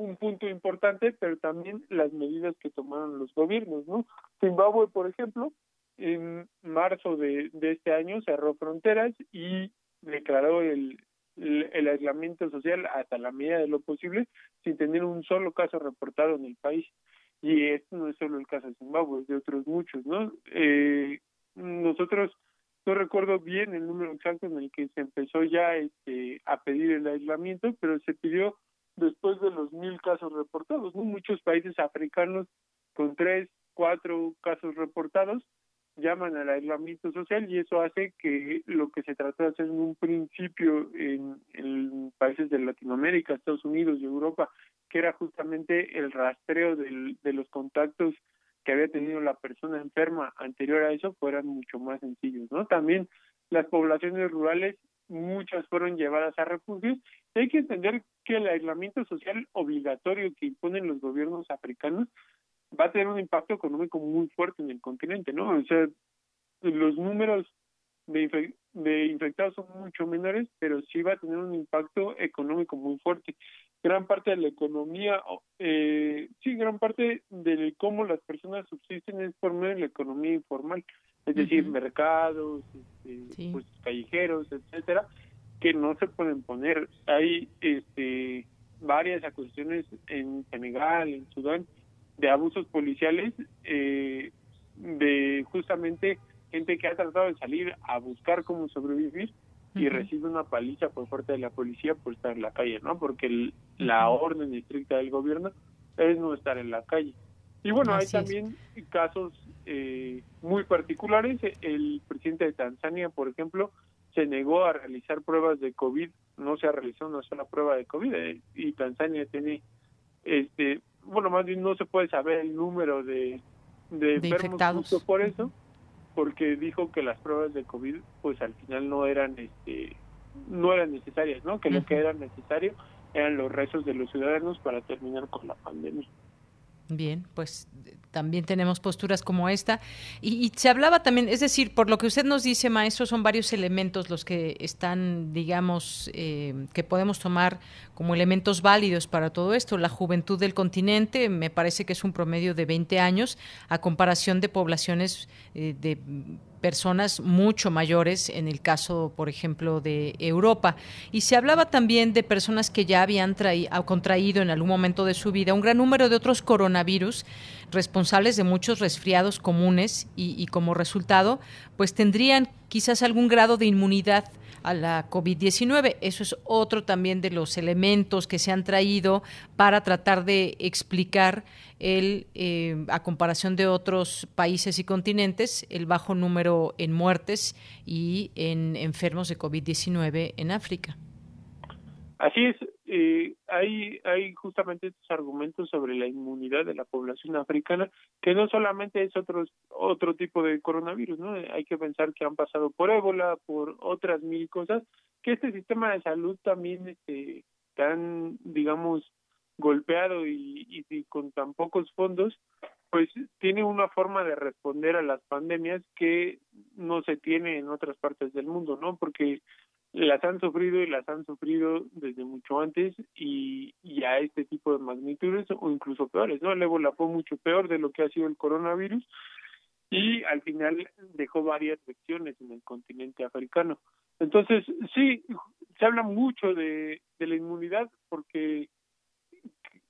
un punto importante, pero también las medidas que tomaron los gobiernos, ¿no? Zimbabue, por ejemplo, en marzo de, de este año cerró fronteras y declaró el, el, aislamiento social hasta la medida de lo posible sin tener un solo caso reportado en el país. Y esto no es solo el caso de Zimbabue, es de otros muchos, ¿no? Eh, nosotros no recuerdo bien el número exacto en el que se empezó ya este, a pedir el aislamiento, pero se pidió después de los mil casos reportados. ¿no? Muchos países africanos con tres, cuatro casos reportados llaman al aislamiento social y eso hace que lo que se trató de hacer en un principio en, países de Latinoamérica, Estados Unidos y Europa, que era justamente el rastreo de los contactos que había tenido la persona enferma anterior a eso fueran mucho más sencillos, ¿no? También las poblaciones rurales, muchas fueron llevadas a refugios. hay que entender que el aislamiento social obligatorio que imponen los gobiernos africanos va a tener un impacto económico muy fuerte en el continente, ¿no? O sea, los números de, de infectados son mucho menores, pero sí va a tener un impacto económico muy fuerte gran parte de la economía, eh, sí, gran parte de cómo las personas subsisten es por medio de la economía informal, es decir, mercados, este, pues, callejeros, etcétera, que no se pueden poner. Hay este, varias acusaciones en Senegal, en Sudán, de abusos policiales, eh, de justamente gente que ha tratado de salir a buscar cómo sobrevivir y recibe una paliza por parte de la policía por estar en la calle, ¿no? Porque la orden estricta del gobierno es no estar en la calle. Y bueno, hay también casos eh, muy particulares. El presidente de Tanzania, por ejemplo, se negó a realizar pruebas de COVID, no se ha realizado una sola prueba de COVID eh, y Tanzania tiene, este, bueno, más bien no se puede saber el número de, de, enfermos por eso porque dijo que las pruebas de COVID pues al final no eran este no eran necesarias, ¿no? Que lo que era necesario eran los rezos de los ciudadanos para terminar con la pandemia. Bien, pues también tenemos posturas como esta. Y, se hablaba también, es decir, por lo que usted nos dice, maestro, son varios elementos los que están, digamos, eh, que podemos tomar como elementos válidos para todo esto. La juventud del continente me parece que es un promedio de 20 años a comparación de poblaciones eh, de personas mucho mayores en el caso, por ejemplo, de Europa. Y se hablaba también de personas que ya habían contraído en algún momento de su vida un gran número de otros coronavirus responsables de muchos resfriados comunes y, como resultado, pues tendrían quizás algún grado de inmunidad a la COVID-19. Eso es otro también de los elementos que se han traído para tratar de explicar el, eh, a comparación de otros países y continentes, el bajo número en muertes y en enfermos de COVID-19 en África. Así es, eh, hay, hay justamente estos argumentos sobre la inmunidad de la población africana, que no solamente es otro, otro tipo de coronavirus, ¿no? Hay que pensar que han pasado por ébola, por otras mil cosas, que este sistema de salud también este, tan, digamos, golpeado y, y con tan pocos fondos, pues tiene una forma de responder a las pandemias que no se tiene en otras partes del mundo, ¿no? Porque las han sufrido y las han sufrido desde mucho antes y, y a este tipo de magnitudes o incluso peores, ¿no? El ébola fue mucho peor de lo que ha sido el coronavirus y al final dejó varias lecciones en el continente africano. Entonces, sí, se habla mucho de, de la inmunidad porque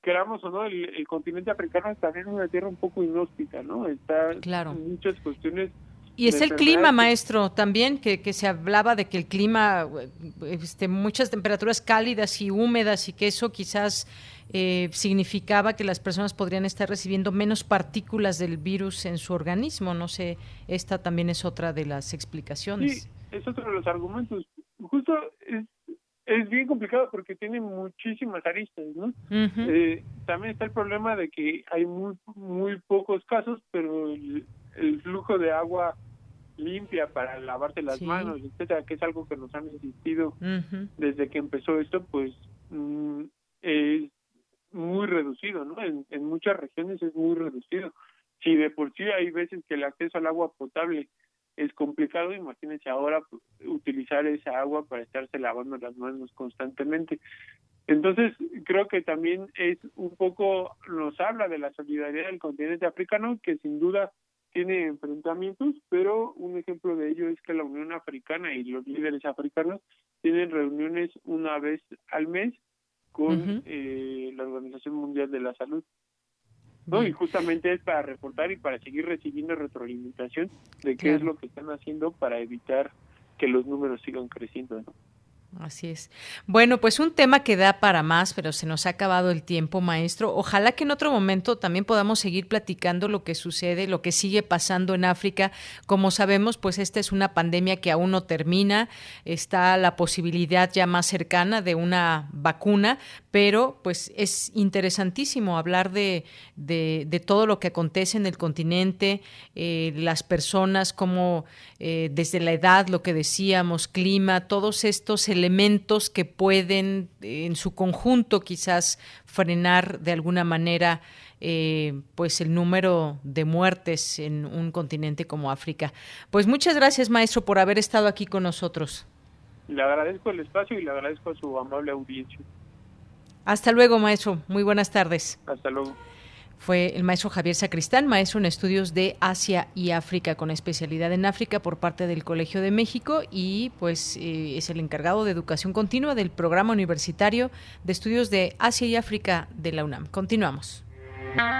queramos o no, el, continente africano está en una tierra un poco inhóspita, ¿no? Está claro. en muchas cuestiones y es el clima, maestro, también, que, que se hablaba de que el clima, este, muchas temperaturas cálidas y húmedas y que eso quizás eh, significaba que las personas podrían estar recibiendo menos partículas del virus en su organismo. No sé, esta también es otra de las explicaciones. Sí, es otro de los argumentos. Justo es, es bien complicado porque tiene muchísimas aristas, ¿no? eh, también está el problema de que hay muy, muy pocos casos, pero el, el flujo de agua limpia para lavarse las manos, etcétera, que es algo que nos han insistido desde que empezó esto, pues mm, es muy reducido, ¿no? En, en muchas regiones es muy reducido. Si de por sí hay veces que el acceso al agua potable es complicado, imagínense ahora pues, utilizar esa agua para estarse lavando las manos constantemente. Entonces, creo que también es un poco, nos habla de la solidaridad del continente africano, que sin duda tiene enfrentamientos, pero un ejemplo de ello es que la Unión Africana y los líderes africanos tienen reuniones una vez al mes con eh, la Organización Mundial de la Salud. ¿no? Y justamente es para reportar y para seguir recibiendo retroalimentación de qué es lo que están haciendo para evitar que los números sigan creciendo. ¿no? Así es. Bueno, pues un tema que da para más, pero se nos ha acabado el tiempo, maestro. Ojalá que en otro momento también podamos seguir platicando lo que sucede, lo que sigue pasando en África. Como sabemos, pues esta es una pandemia que aún no termina. Está la posibilidad ya más cercana de una vacuna, pero pues es interesantísimo hablar de, de, todo lo que acontece en el continente, eh, las personas, como eh, desde la edad, lo que decíamos, clima, todos estos elementos elementos que pueden en su conjunto quizás frenar de alguna manera eh, pues el número de muertes en un continente como África. Pues muchas gracias maestro por haber estado aquí con nosotros. Le agradezco el espacio y le agradezco a su amable audiencia. Hasta luego maestro, muy buenas tardes. Hasta luego fue el maestro Javier Sacristán, maestro en estudios de Asia y África con especialidad en África por parte del Colegio de México y pues eh, es el encargado de educación continua del programa universitario de estudios de Asia y África de la UNAM. Continuamos.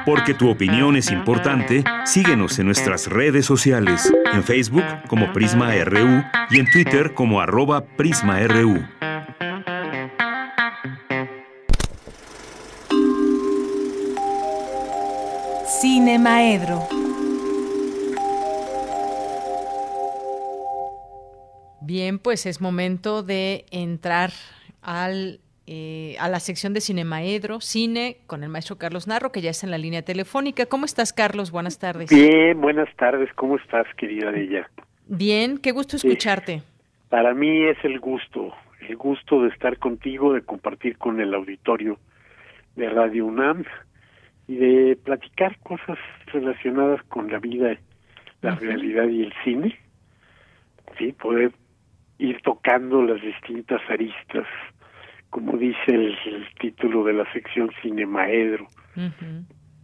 Porque tu opinión es importante, síguenos en nuestras redes sociales, en Facebook como Prisma RU y en Twitter como arroba PrismaRU. Cine Maedro. Bien, pues es momento de entrar al, eh, a la sección de Cine Maedro, cine, con el maestro Carlos Narro, que ya está en la línea telefónica. ¿Cómo estás, Carlos? Buenas tardes. Bien, buenas tardes. ¿Cómo estás, querida ella? Bien, qué gusto escucharte. para mí es el gusto, el gusto de estar contigo, de compartir con el auditorio de Radio UNAM y de platicar cosas relacionadas con la vida, la realidad y el cine, sí, poder ir tocando las distintas aristas, como dice el, título de la sección Cinemaedro.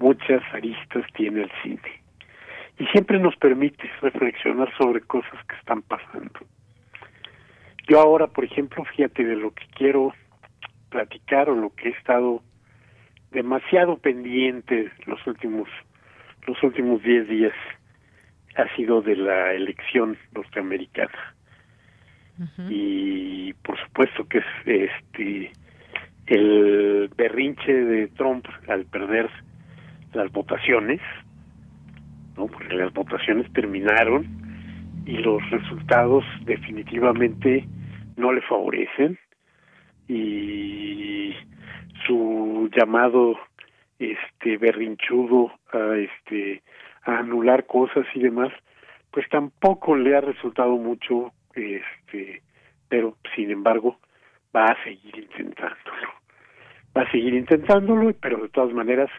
Muchas aristas tiene el cine. Y siempre nos permite reflexionar sobre cosas que están pasando. Yo ahora, por ejemplo, fíjate de lo que quiero platicar o lo que he estado demasiado pendiente los últimos los últimos diez días ha sido de la elección norteamericana. y por supuesto que es este el berrinche de Trump al perder las votaciones, ¿no? Porque las votaciones terminaron y los resultados definitivamente no le favorecen y su llamado este berrinchudo a este a anular cosas y demás pues tampoco le ha resultado mucho este pero sin embargo va a seguir intentándolo. Va a seguir intentándolo pero de todas maneras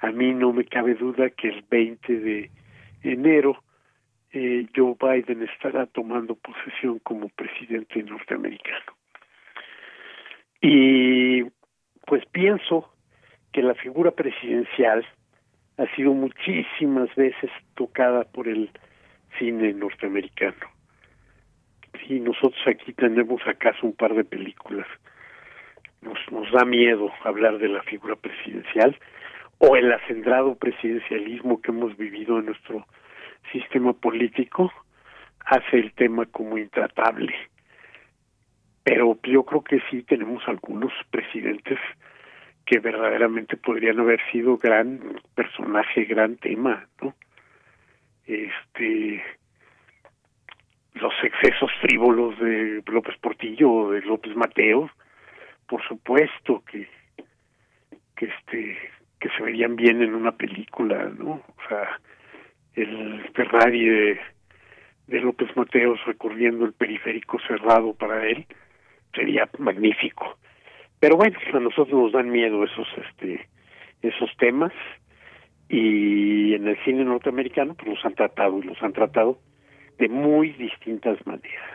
a mí no me cabe duda que el 20 de enero eh, Joe Biden estará tomando posesión como presidente norteamericano. Y pues pienso que la figura presidencial ha sido muchísimas veces tocada por el cine norteamericano. Y nosotros aquí tenemos acaso un par de películas. Nos, nos da miedo hablar de la figura presidencial o el acendrado presidencialismo que hemos vivido en nuestro sistema político hace el tema como intratable. Pero yo creo que sí tenemos algunos presidentes que verdaderamente podrían haber sido gran personaje, gran tema, ¿no? Este los excesos frívolos de López Portillo de López Mateo, por supuesto que que este que se verían bien en una película, ¿no? O sea, el Ferrari de, de López Mateos recorriendo el periférico cerrado para él sería magnífico. Pero bueno a nosotros nos dan miedo esos este esos temas y en el cine norteamericano pues los han tratado y los han tratado de muy distintas maneras.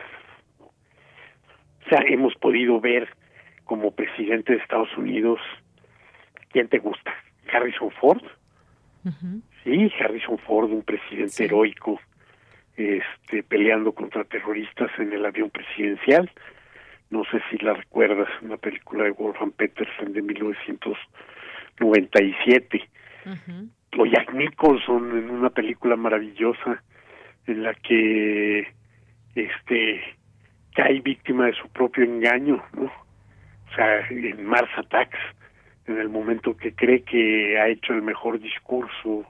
O sea hemos podido ver como presidente de Estados Unidos quién te gusta Harrison Ford. Sí Harrison Ford un presidente heroico este peleando contra terroristas en el avión presidencial no sé si la recuerdas, una película de Wolfgang Petersen de 1997. O Jack Nicholson en una película maravillosa en la que este cae víctima de su propio engaño, ¿no? O sea, en Mars Attacks, en el momento que cree que ha hecho el mejor discurso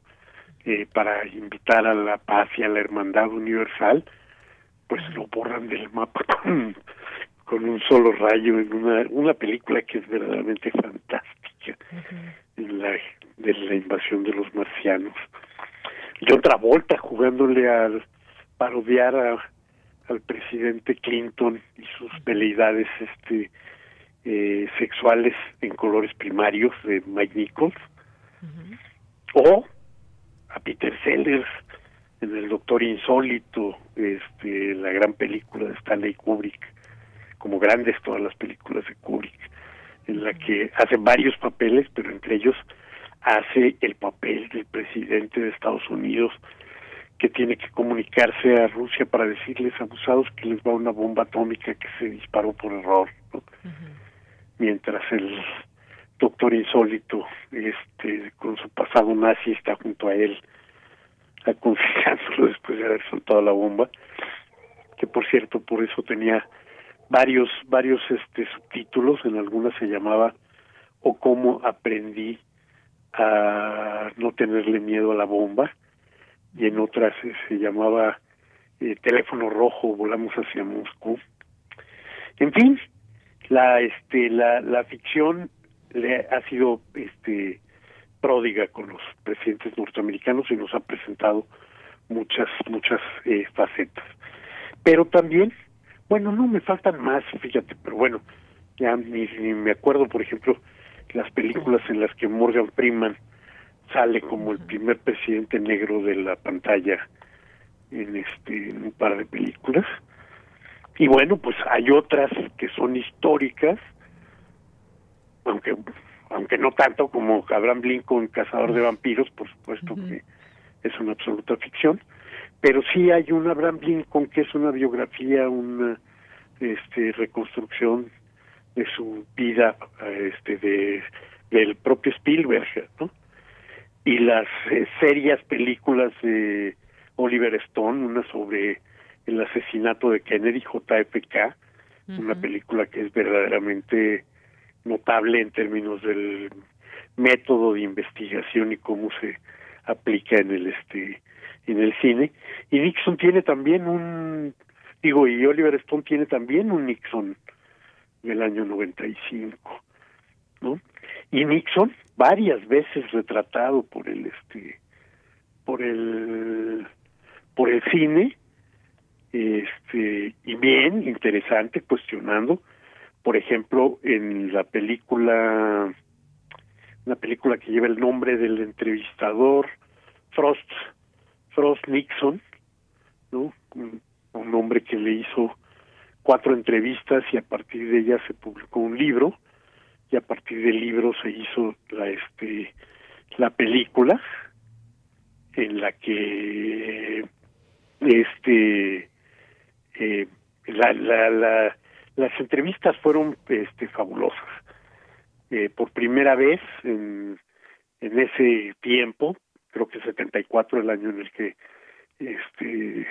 eh, para invitar a la paz y a la hermandad universal, pues lo borran del mapa con, un solo rayo en una, una película que es verdaderamente fantástica en la de la invasión de los marcianos. Y otra vuelta jugándole al parodiar a, al presidente Clinton y sus veleidades este eh, sexuales en colores primarios de Mike Nichols. O a Peter Sellers en el Doctor Insólito este la gran película de Stanley Kubrick como grandes todas las películas de Kubrick, en la que hace varios papeles, pero entre ellos hace el papel del presidente de Estados Unidos que tiene que comunicarse a Rusia para decirles abusados que les va una bomba atómica que se disparó por error, mientras el doctor insólito, este, con su pasado nazi, está junto a él aconsejándolo *laughs* después de haber soltado la bomba, que por cierto por eso tenía varios varios este subtítulos en algunas se llamaba o cómo aprendí a no tenerle miedo a la bomba y en otras se, llamaba eh, teléfono rojo volamos hacia Moscú en fin la este la la ficción le ha sido este pródiga con los presidentes norteamericanos y nos ha presentado muchas muchas eh, facetas. Pero también bueno, no me faltan más, fíjate, pero bueno, ya ni, me acuerdo, por ejemplo, las películas en las que Morgan Freeman sale como el primer presidente negro de la pantalla en este un par de películas. Y bueno, pues hay otras que son históricas, aunque aunque no tanto como Abraham Lincoln, Cazador de Vampiros, por supuesto que es una absoluta ficción, pero sí hay un Abraham Lincoln que es una biografía, una este reconstrucción de su vida este de del propio Spielberg, ¿no? Y las eh, serias películas de Oliver Stone, una sobre el asesinato de Kennedy, JFK, una película que es verdaderamente notable en términos del método de investigación y cómo se aplica en el este en el cine y Nixon tiene también un digo y Oliver Stone tiene también un Nixon del año 95 ¿no? y Nixon varias veces retratado por el este por el por el cine este y bien interesante cuestionando por ejemplo en la película una película que lleva el nombre del entrevistador Frost Frost Nixon no un, hombre que le hizo cuatro entrevistas y a partir de ella se publicó un libro y a partir del libro se hizo la este la película en la que este eh, la, la, la, las entrevistas fueron este fabulosas. Eh, por primera vez en, en ese tiempo creo que 74 el año en el que este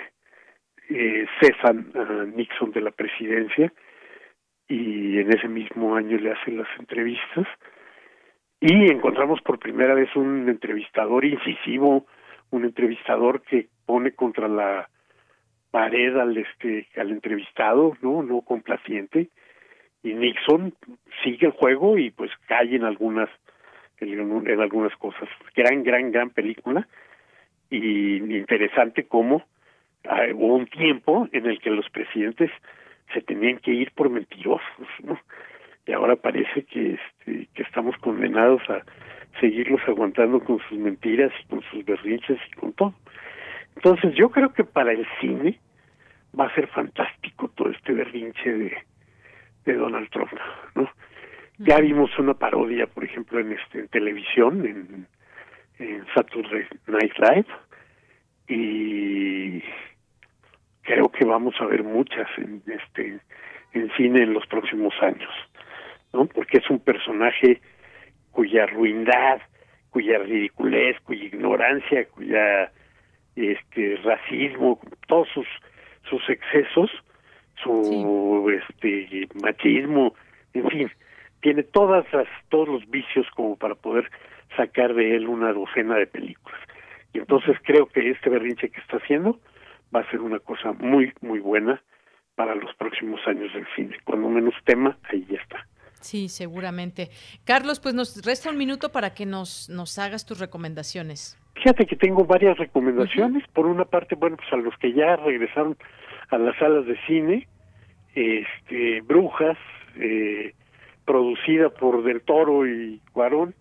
eh, cesan a Nixon de la presidencia y en ese mismo año le hacen las entrevistas y encontramos por primera vez un entrevistador incisivo, un entrevistador que pone contra la pared al este al entrevistado, no, no complaciente, y Nixon sigue el juego y pues cae en algunas en, algunas cosas. Gran, gran, gran película y interesante cómo ah, hubo un tiempo en el que los presidentes se tenían que ir por mentirosos, ¿no? Y ahora parece que este, que estamos condenados a seguirlos aguantando con sus mentiras y con sus berrinches y con todo. Entonces yo creo que para el cine va a ser fantástico todo este berrinche de, de Donald Trump, ¿no? Ya vimos una parodia, por ejemplo, en este en televisión, en, en Saturday Night Live, y creo que vamos a ver muchas en este en cine en los próximos años no porque es un personaje cuya ruindad cuya ridiculez cuya ignorancia cuya este racismo todos sus sus excesos su este machismo en fin tiene todas las todos los vicios como para poder sacar de él una docena de películas y entonces creo que este berrinche que está haciendo va a ser una cosa muy, muy buena para los próximos años del cine. Cuando menos tema, ahí ya está. Sí, seguramente. Carlos, pues nos resta un minuto para que nos, nos hagas tus recomendaciones. Fíjate que tengo varias recomendaciones. Por una parte, bueno, pues a los que ya regresaron a las salas de cine, este, Brujas, eh, producida por Del Toro y Cuarón,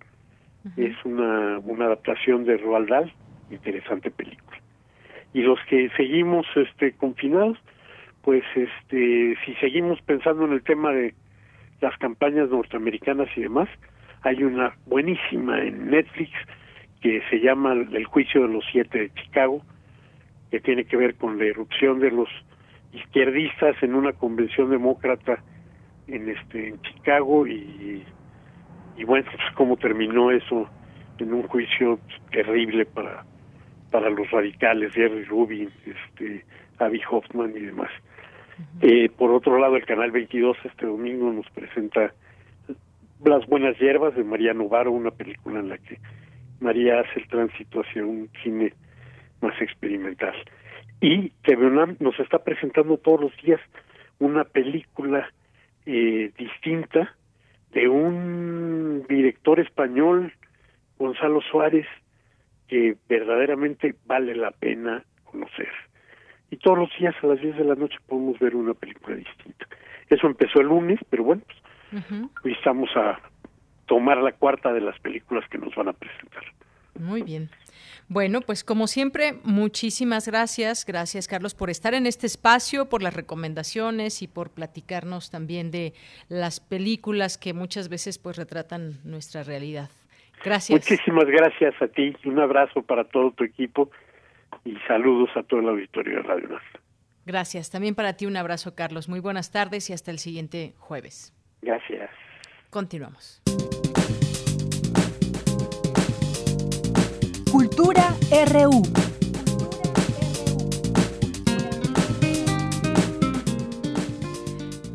es una, una adaptación de Roald Dahl, interesante película. Y los que seguimos este confinados pues este si seguimos pensando en el tema de las campañas norteamericanas y demás hay una buenísima en Netflix que se llama El juicio de los siete de Chicago que tiene que ver con la erupción de los izquierdistas en una convención demócrata en este en Chicago y y bueno pues cómo terminó eso en un juicio terrible para para los radicales, Jerry Rubin, este, Abby Hoffman y demás. eh, por otro lado, el Canal 22 este domingo nos presenta Las Buenas Hierbas de María Novaro, una película en la que María hace el tránsito hacia un cine más experimental. Y TV nos está presentando todos los días una película eh, distinta de un director español, Gonzalo Suárez, que verdaderamente vale la pena conocer. Y todos los días a las 10 de la noche podemos ver una película distinta. Eso empezó el lunes, pero bueno, pues, hoy estamos a tomar la cuarta de las películas que nos van a presentar. Muy bien. Bueno, pues como siempre, muchísimas gracias. Gracias, Carlos, por estar en este espacio, por las recomendaciones y por platicarnos también de las películas que muchas veces pues retratan nuestra realidad. Gracias. Muchísimas gracias a ti. Un abrazo para todo tu equipo y saludos a todo el auditorio de Radio Nacional. Gracias. También para ti un abrazo, Carlos. Muy buenas tardes y hasta el siguiente jueves. Gracias. Continuamos. Cultura RU.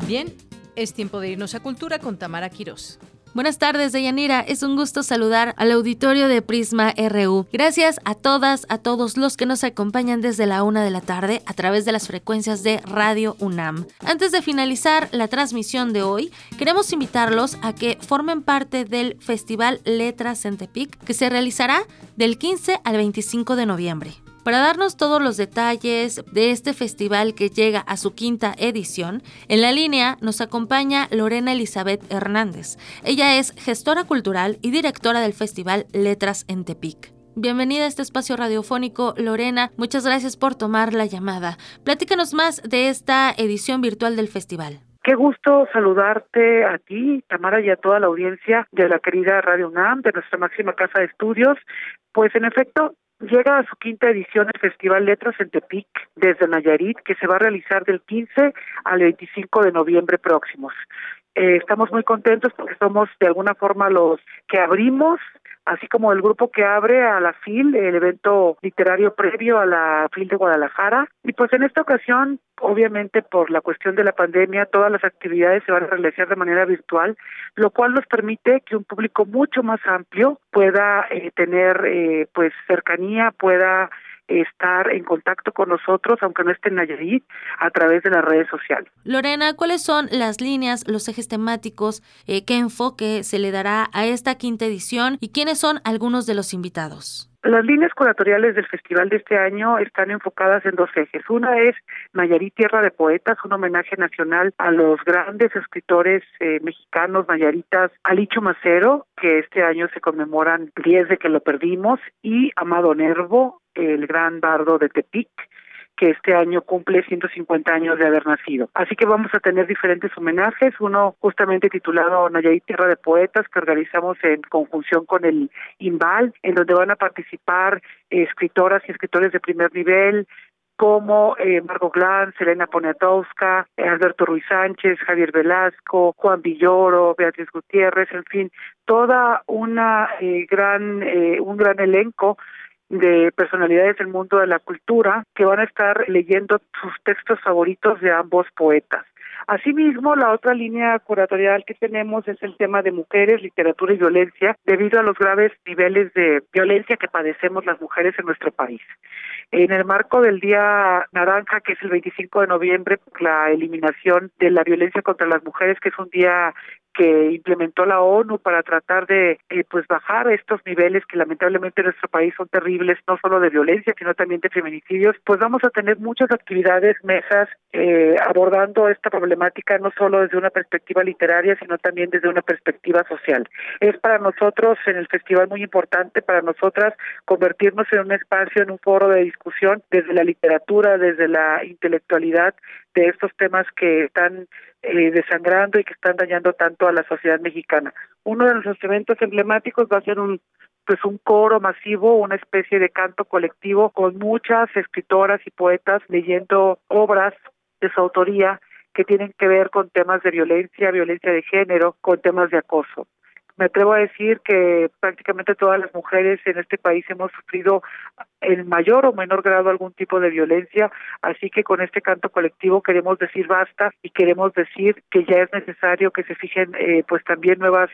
Bien, es tiempo de irnos a Cultura con Tamara Quirós. Buenas tardes, Deyanira. Es un gusto saludar al auditorio de Prisma RU. Gracias a todas, a todos los que nos acompañan desde la una de la tarde a través de las frecuencias de Radio UNAM. Antes de finalizar la transmisión de hoy, queremos invitarlos a que formen parte del Festival Letras en Tepic, que se realizará del 15 al 25 de noviembre. Para darnos todos los detalles de este festival que llega a su quinta edición, en la línea nos acompaña Lorena Elizabeth Hernández. Ella es gestora cultural y directora del festival Letras en Tepic. Bienvenida a este espacio radiofónico, Lorena. Muchas gracias por tomar la llamada. Platícanos más de esta edición virtual del festival. Qué gusto saludarte a ti, Tamara, y a toda la audiencia de la querida Radio UNAM, de nuestra máxima casa de estudios. Pues en efecto, Llega a su quinta edición el Festival Letras en Tepic desde Nayarit, que se va a realizar del 15 al 25 de noviembre próximos. Eh, estamos muy contentos porque somos de alguna forma los que abrimos así como el grupo que abre a la FIL, el evento literario previo a la FIL de Guadalajara. Y pues en esta ocasión, obviamente por la cuestión de la pandemia, todas las actividades se van a realizar de manera virtual, lo cual nos permite que un público mucho más amplio pueda eh, tener eh, pues cercanía, pueda estar en contacto con nosotros, aunque no esté en Nayarit, a través de las redes sociales. Lorena, ¿cuáles son las líneas, los ejes temáticos, eh, qué enfoque se le dará a esta quinta edición y quiénes son algunos de los invitados? Las líneas curatoriales del festival de este año están enfocadas en dos ejes. Una es Nayarit Tierra de Poetas, un homenaje nacional a los grandes escritores eh, mexicanos nayaritas, Alicho Macero, que este año se conmemoran 10 de que lo perdimos, y Amado Nervo, el gran bardo de Tepic, que este año cumple 150 años de haber nacido. Así que vamos a tener diferentes homenajes, uno justamente titulado Nayarit Tierra de Poetas, que organizamos en conjunción con el IMBAL, en donde van a participar escritoras y escritores de primer nivel, como eh, Margot Glantz, Elena Poniatowska, Alberto Ruiz Sánchez, Javier Velasco, Juan Villoro, Beatriz Gutiérrez, en fin, toda una eh, gran eh, un gran elenco de personalidades del mundo de la cultura que van a estar leyendo sus textos favoritos de ambos poetas. Asimismo, la otra línea curatorial que tenemos es el tema de mujeres, literatura y violencia, debido a los graves niveles de violencia que padecemos las mujeres en nuestro país. En el marco del Día Naranja, que es el 25 de noviembre, la eliminación de la violencia contra las mujeres, que es un día que implementó la ONU para tratar de eh, pues bajar estos niveles que lamentablemente en nuestro país son terribles, no solo de violencia, sino también de feminicidios, pues vamos a tener muchas actividades, mesas, eh, abordando esta problemática no solo desde una perspectiva literaria, sino también desde una perspectiva social. Es para nosotros en el festival muy importante, para nosotras, convertirnos en un espacio, en un foro de discusión desde la literatura, desde la intelectualidad de estos temas que están eh, desangrando y que están dañando tanto a la sociedad mexicana. Uno de nuestros eventos emblemáticos va a ser un pues un coro masivo, una especie de canto colectivo con muchas escritoras y poetas leyendo obras de su autoría que tienen que ver con temas de violencia, violencia de género, con temas de acoso. Me atrevo a decir que prácticamente todas las mujeres en este país hemos sufrido en mayor o menor grado algún tipo de violencia, así que con este canto colectivo queremos decir basta y queremos decir que ya es necesario que se fijen eh, pues también nuevas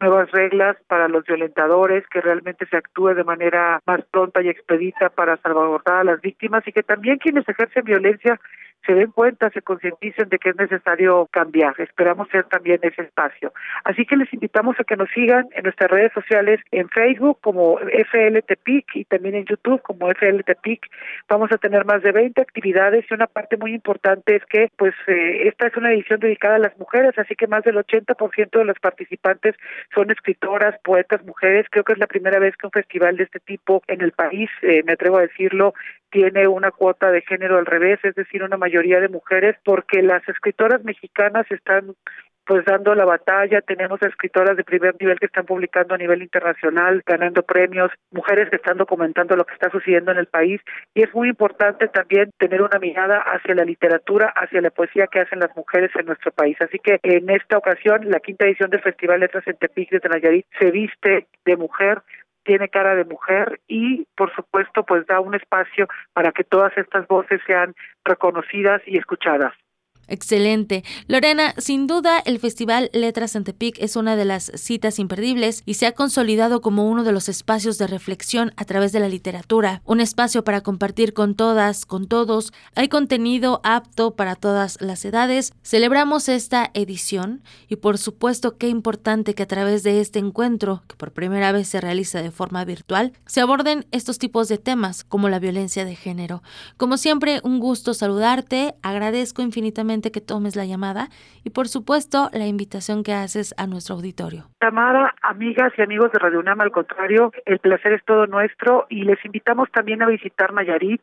nuevas reglas para los violentadores, que realmente se actúe de manera más pronta y expedita para salvaguardar a las víctimas y que también quienes ejercen violencia se den cuenta, se concienticen de que es necesario cambiar. Esperamos ser también ese espacio. Así que les invitamos a que nos sigan en nuestras redes sociales, en Facebook como FLTPIC y también en YouTube como FLTPIC. Vamos a tener más de 20 actividades y una parte muy importante es que pues eh, esta es una edición dedicada a las mujeres, así que más del 80% de los participantes son escritoras, poetas, mujeres. Creo que es la primera vez que un festival de este tipo en el país, eh, me atrevo a decirlo, tiene una cuota de género al revés, es decir, una mayoría de mujeres, porque las escritoras mexicanas están pues dando la batalla, tenemos escritoras de primer nivel que están publicando a nivel internacional, ganando premios, mujeres que están documentando lo que está sucediendo en el país y es muy importante también tener una mirada hacia la literatura, hacia la poesía que hacen las mujeres en nuestro país. Así que en esta ocasión, la quinta edición del Festival Letras en Tepic de Nayarit se viste de mujer, tiene cara de mujer y por supuesto pues da un espacio para que todas estas voces sean reconocidas y escuchadas. Excelente. Lorena, sin duda el Festival Letras en Tepic es una de las citas imperdibles y se ha consolidado como uno de los espacios de reflexión a través de la literatura, un espacio para compartir con todas, con todos. Hay contenido apto para todas las edades. Celebramos esta edición y por supuesto qué importante que a través de este encuentro, que por primera vez se realiza de forma virtual, se aborden estos tipos de temas como la violencia de género. Como siempre, un gusto saludarte, agradezco infinitamente que tomes la llamada y por supuesto la invitación que haces a nuestro auditorio. Amada, amigas y amigos de Radio UNAM, al contrario, el placer es todo nuestro y les invitamos también a visitar Nayarit.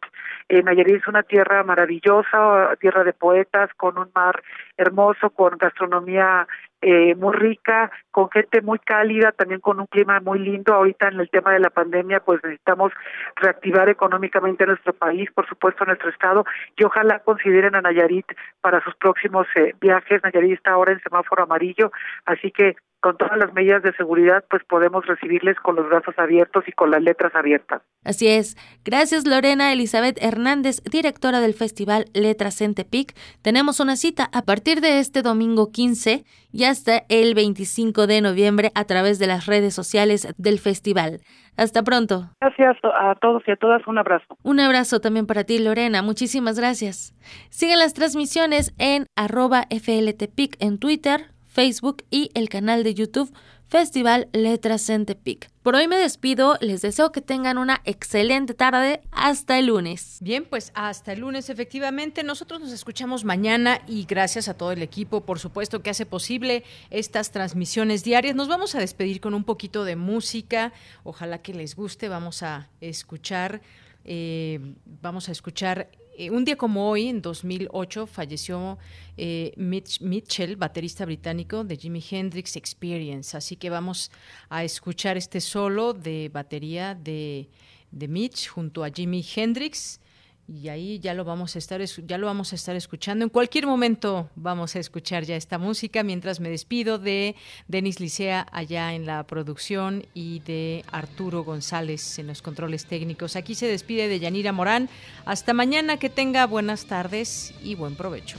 Eh, Nayarit es una tierra maravillosa, tierra de poetas, con un mar hermoso, con gastronomía eh, muy rica, con gente muy cálida, también con un clima muy lindo. Ahorita en el tema de la pandemia, pues necesitamos reactivar económicamente nuestro país, por supuesto nuestro estado, y ojalá consideren a Nayarit para sus próximos eh, viajes. Nayarit está ahora en semáforo amarillo, así que con todas las medidas de seguridad, pues podemos recibirles con los brazos abiertos y con las letras abiertas. Así es. Gracias Lorena Elizabeth Hernández, directora del Festival Letras en Tepic. Tenemos una cita a partir de este domingo 15 y hasta el 25 de noviembre a través de las redes sociales del festival. Hasta pronto. Gracias a todos y a todas. Un abrazo. Un abrazo también para ti, Lorena. Muchísimas gracias. Sigan las transmisiones en arroba FLTPIC en Twitter, Facebook y el canal de YouTube Festival Letras en Tepic. Por hoy me despido, les deseo que tengan una excelente tarde, hasta el lunes. Bien, pues hasta el lunes efectivamente, nosotros nos escuchamos mañana y gracias a todo el equipo, por supuesto, que hace posible estas transmisiones diarias. Nos vamos a despedir con un poquito de música, ojalá que les guste, vamos a escuchar, eh, vamos a escuchar eh, un día como hoy, en 2008, falleció eh, Mitch Mitchell, baterista británico de Jimi Hendrix Experience. Así que vamos a escuchar este solo de batería de, de Mitch junto a Jimi Hendrix y ahí ya lo vamos a estar ya lo vamos a estar escuchando. En cualquier momento vamos a escuchar ya esta música mientras me despido de Denis Licea allá en la producción y de Arturo González en los controles técnicos. Aquí se despide de Yanira Morán. Hasta mañana que tenga buenas tardes y buen provecho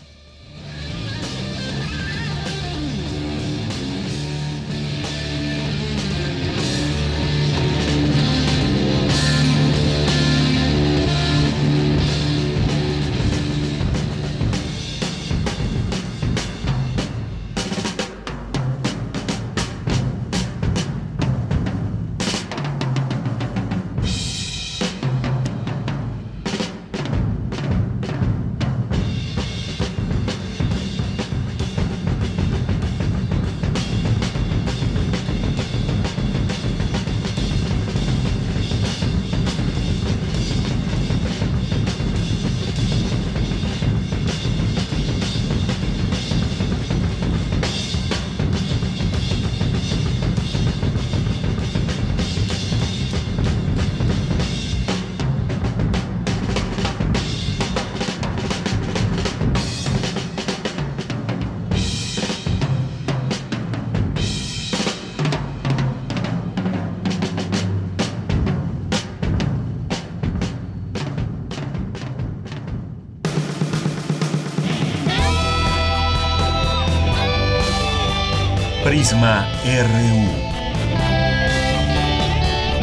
RU.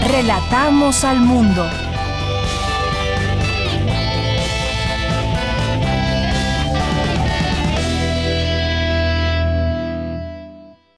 Relatamos al mundo.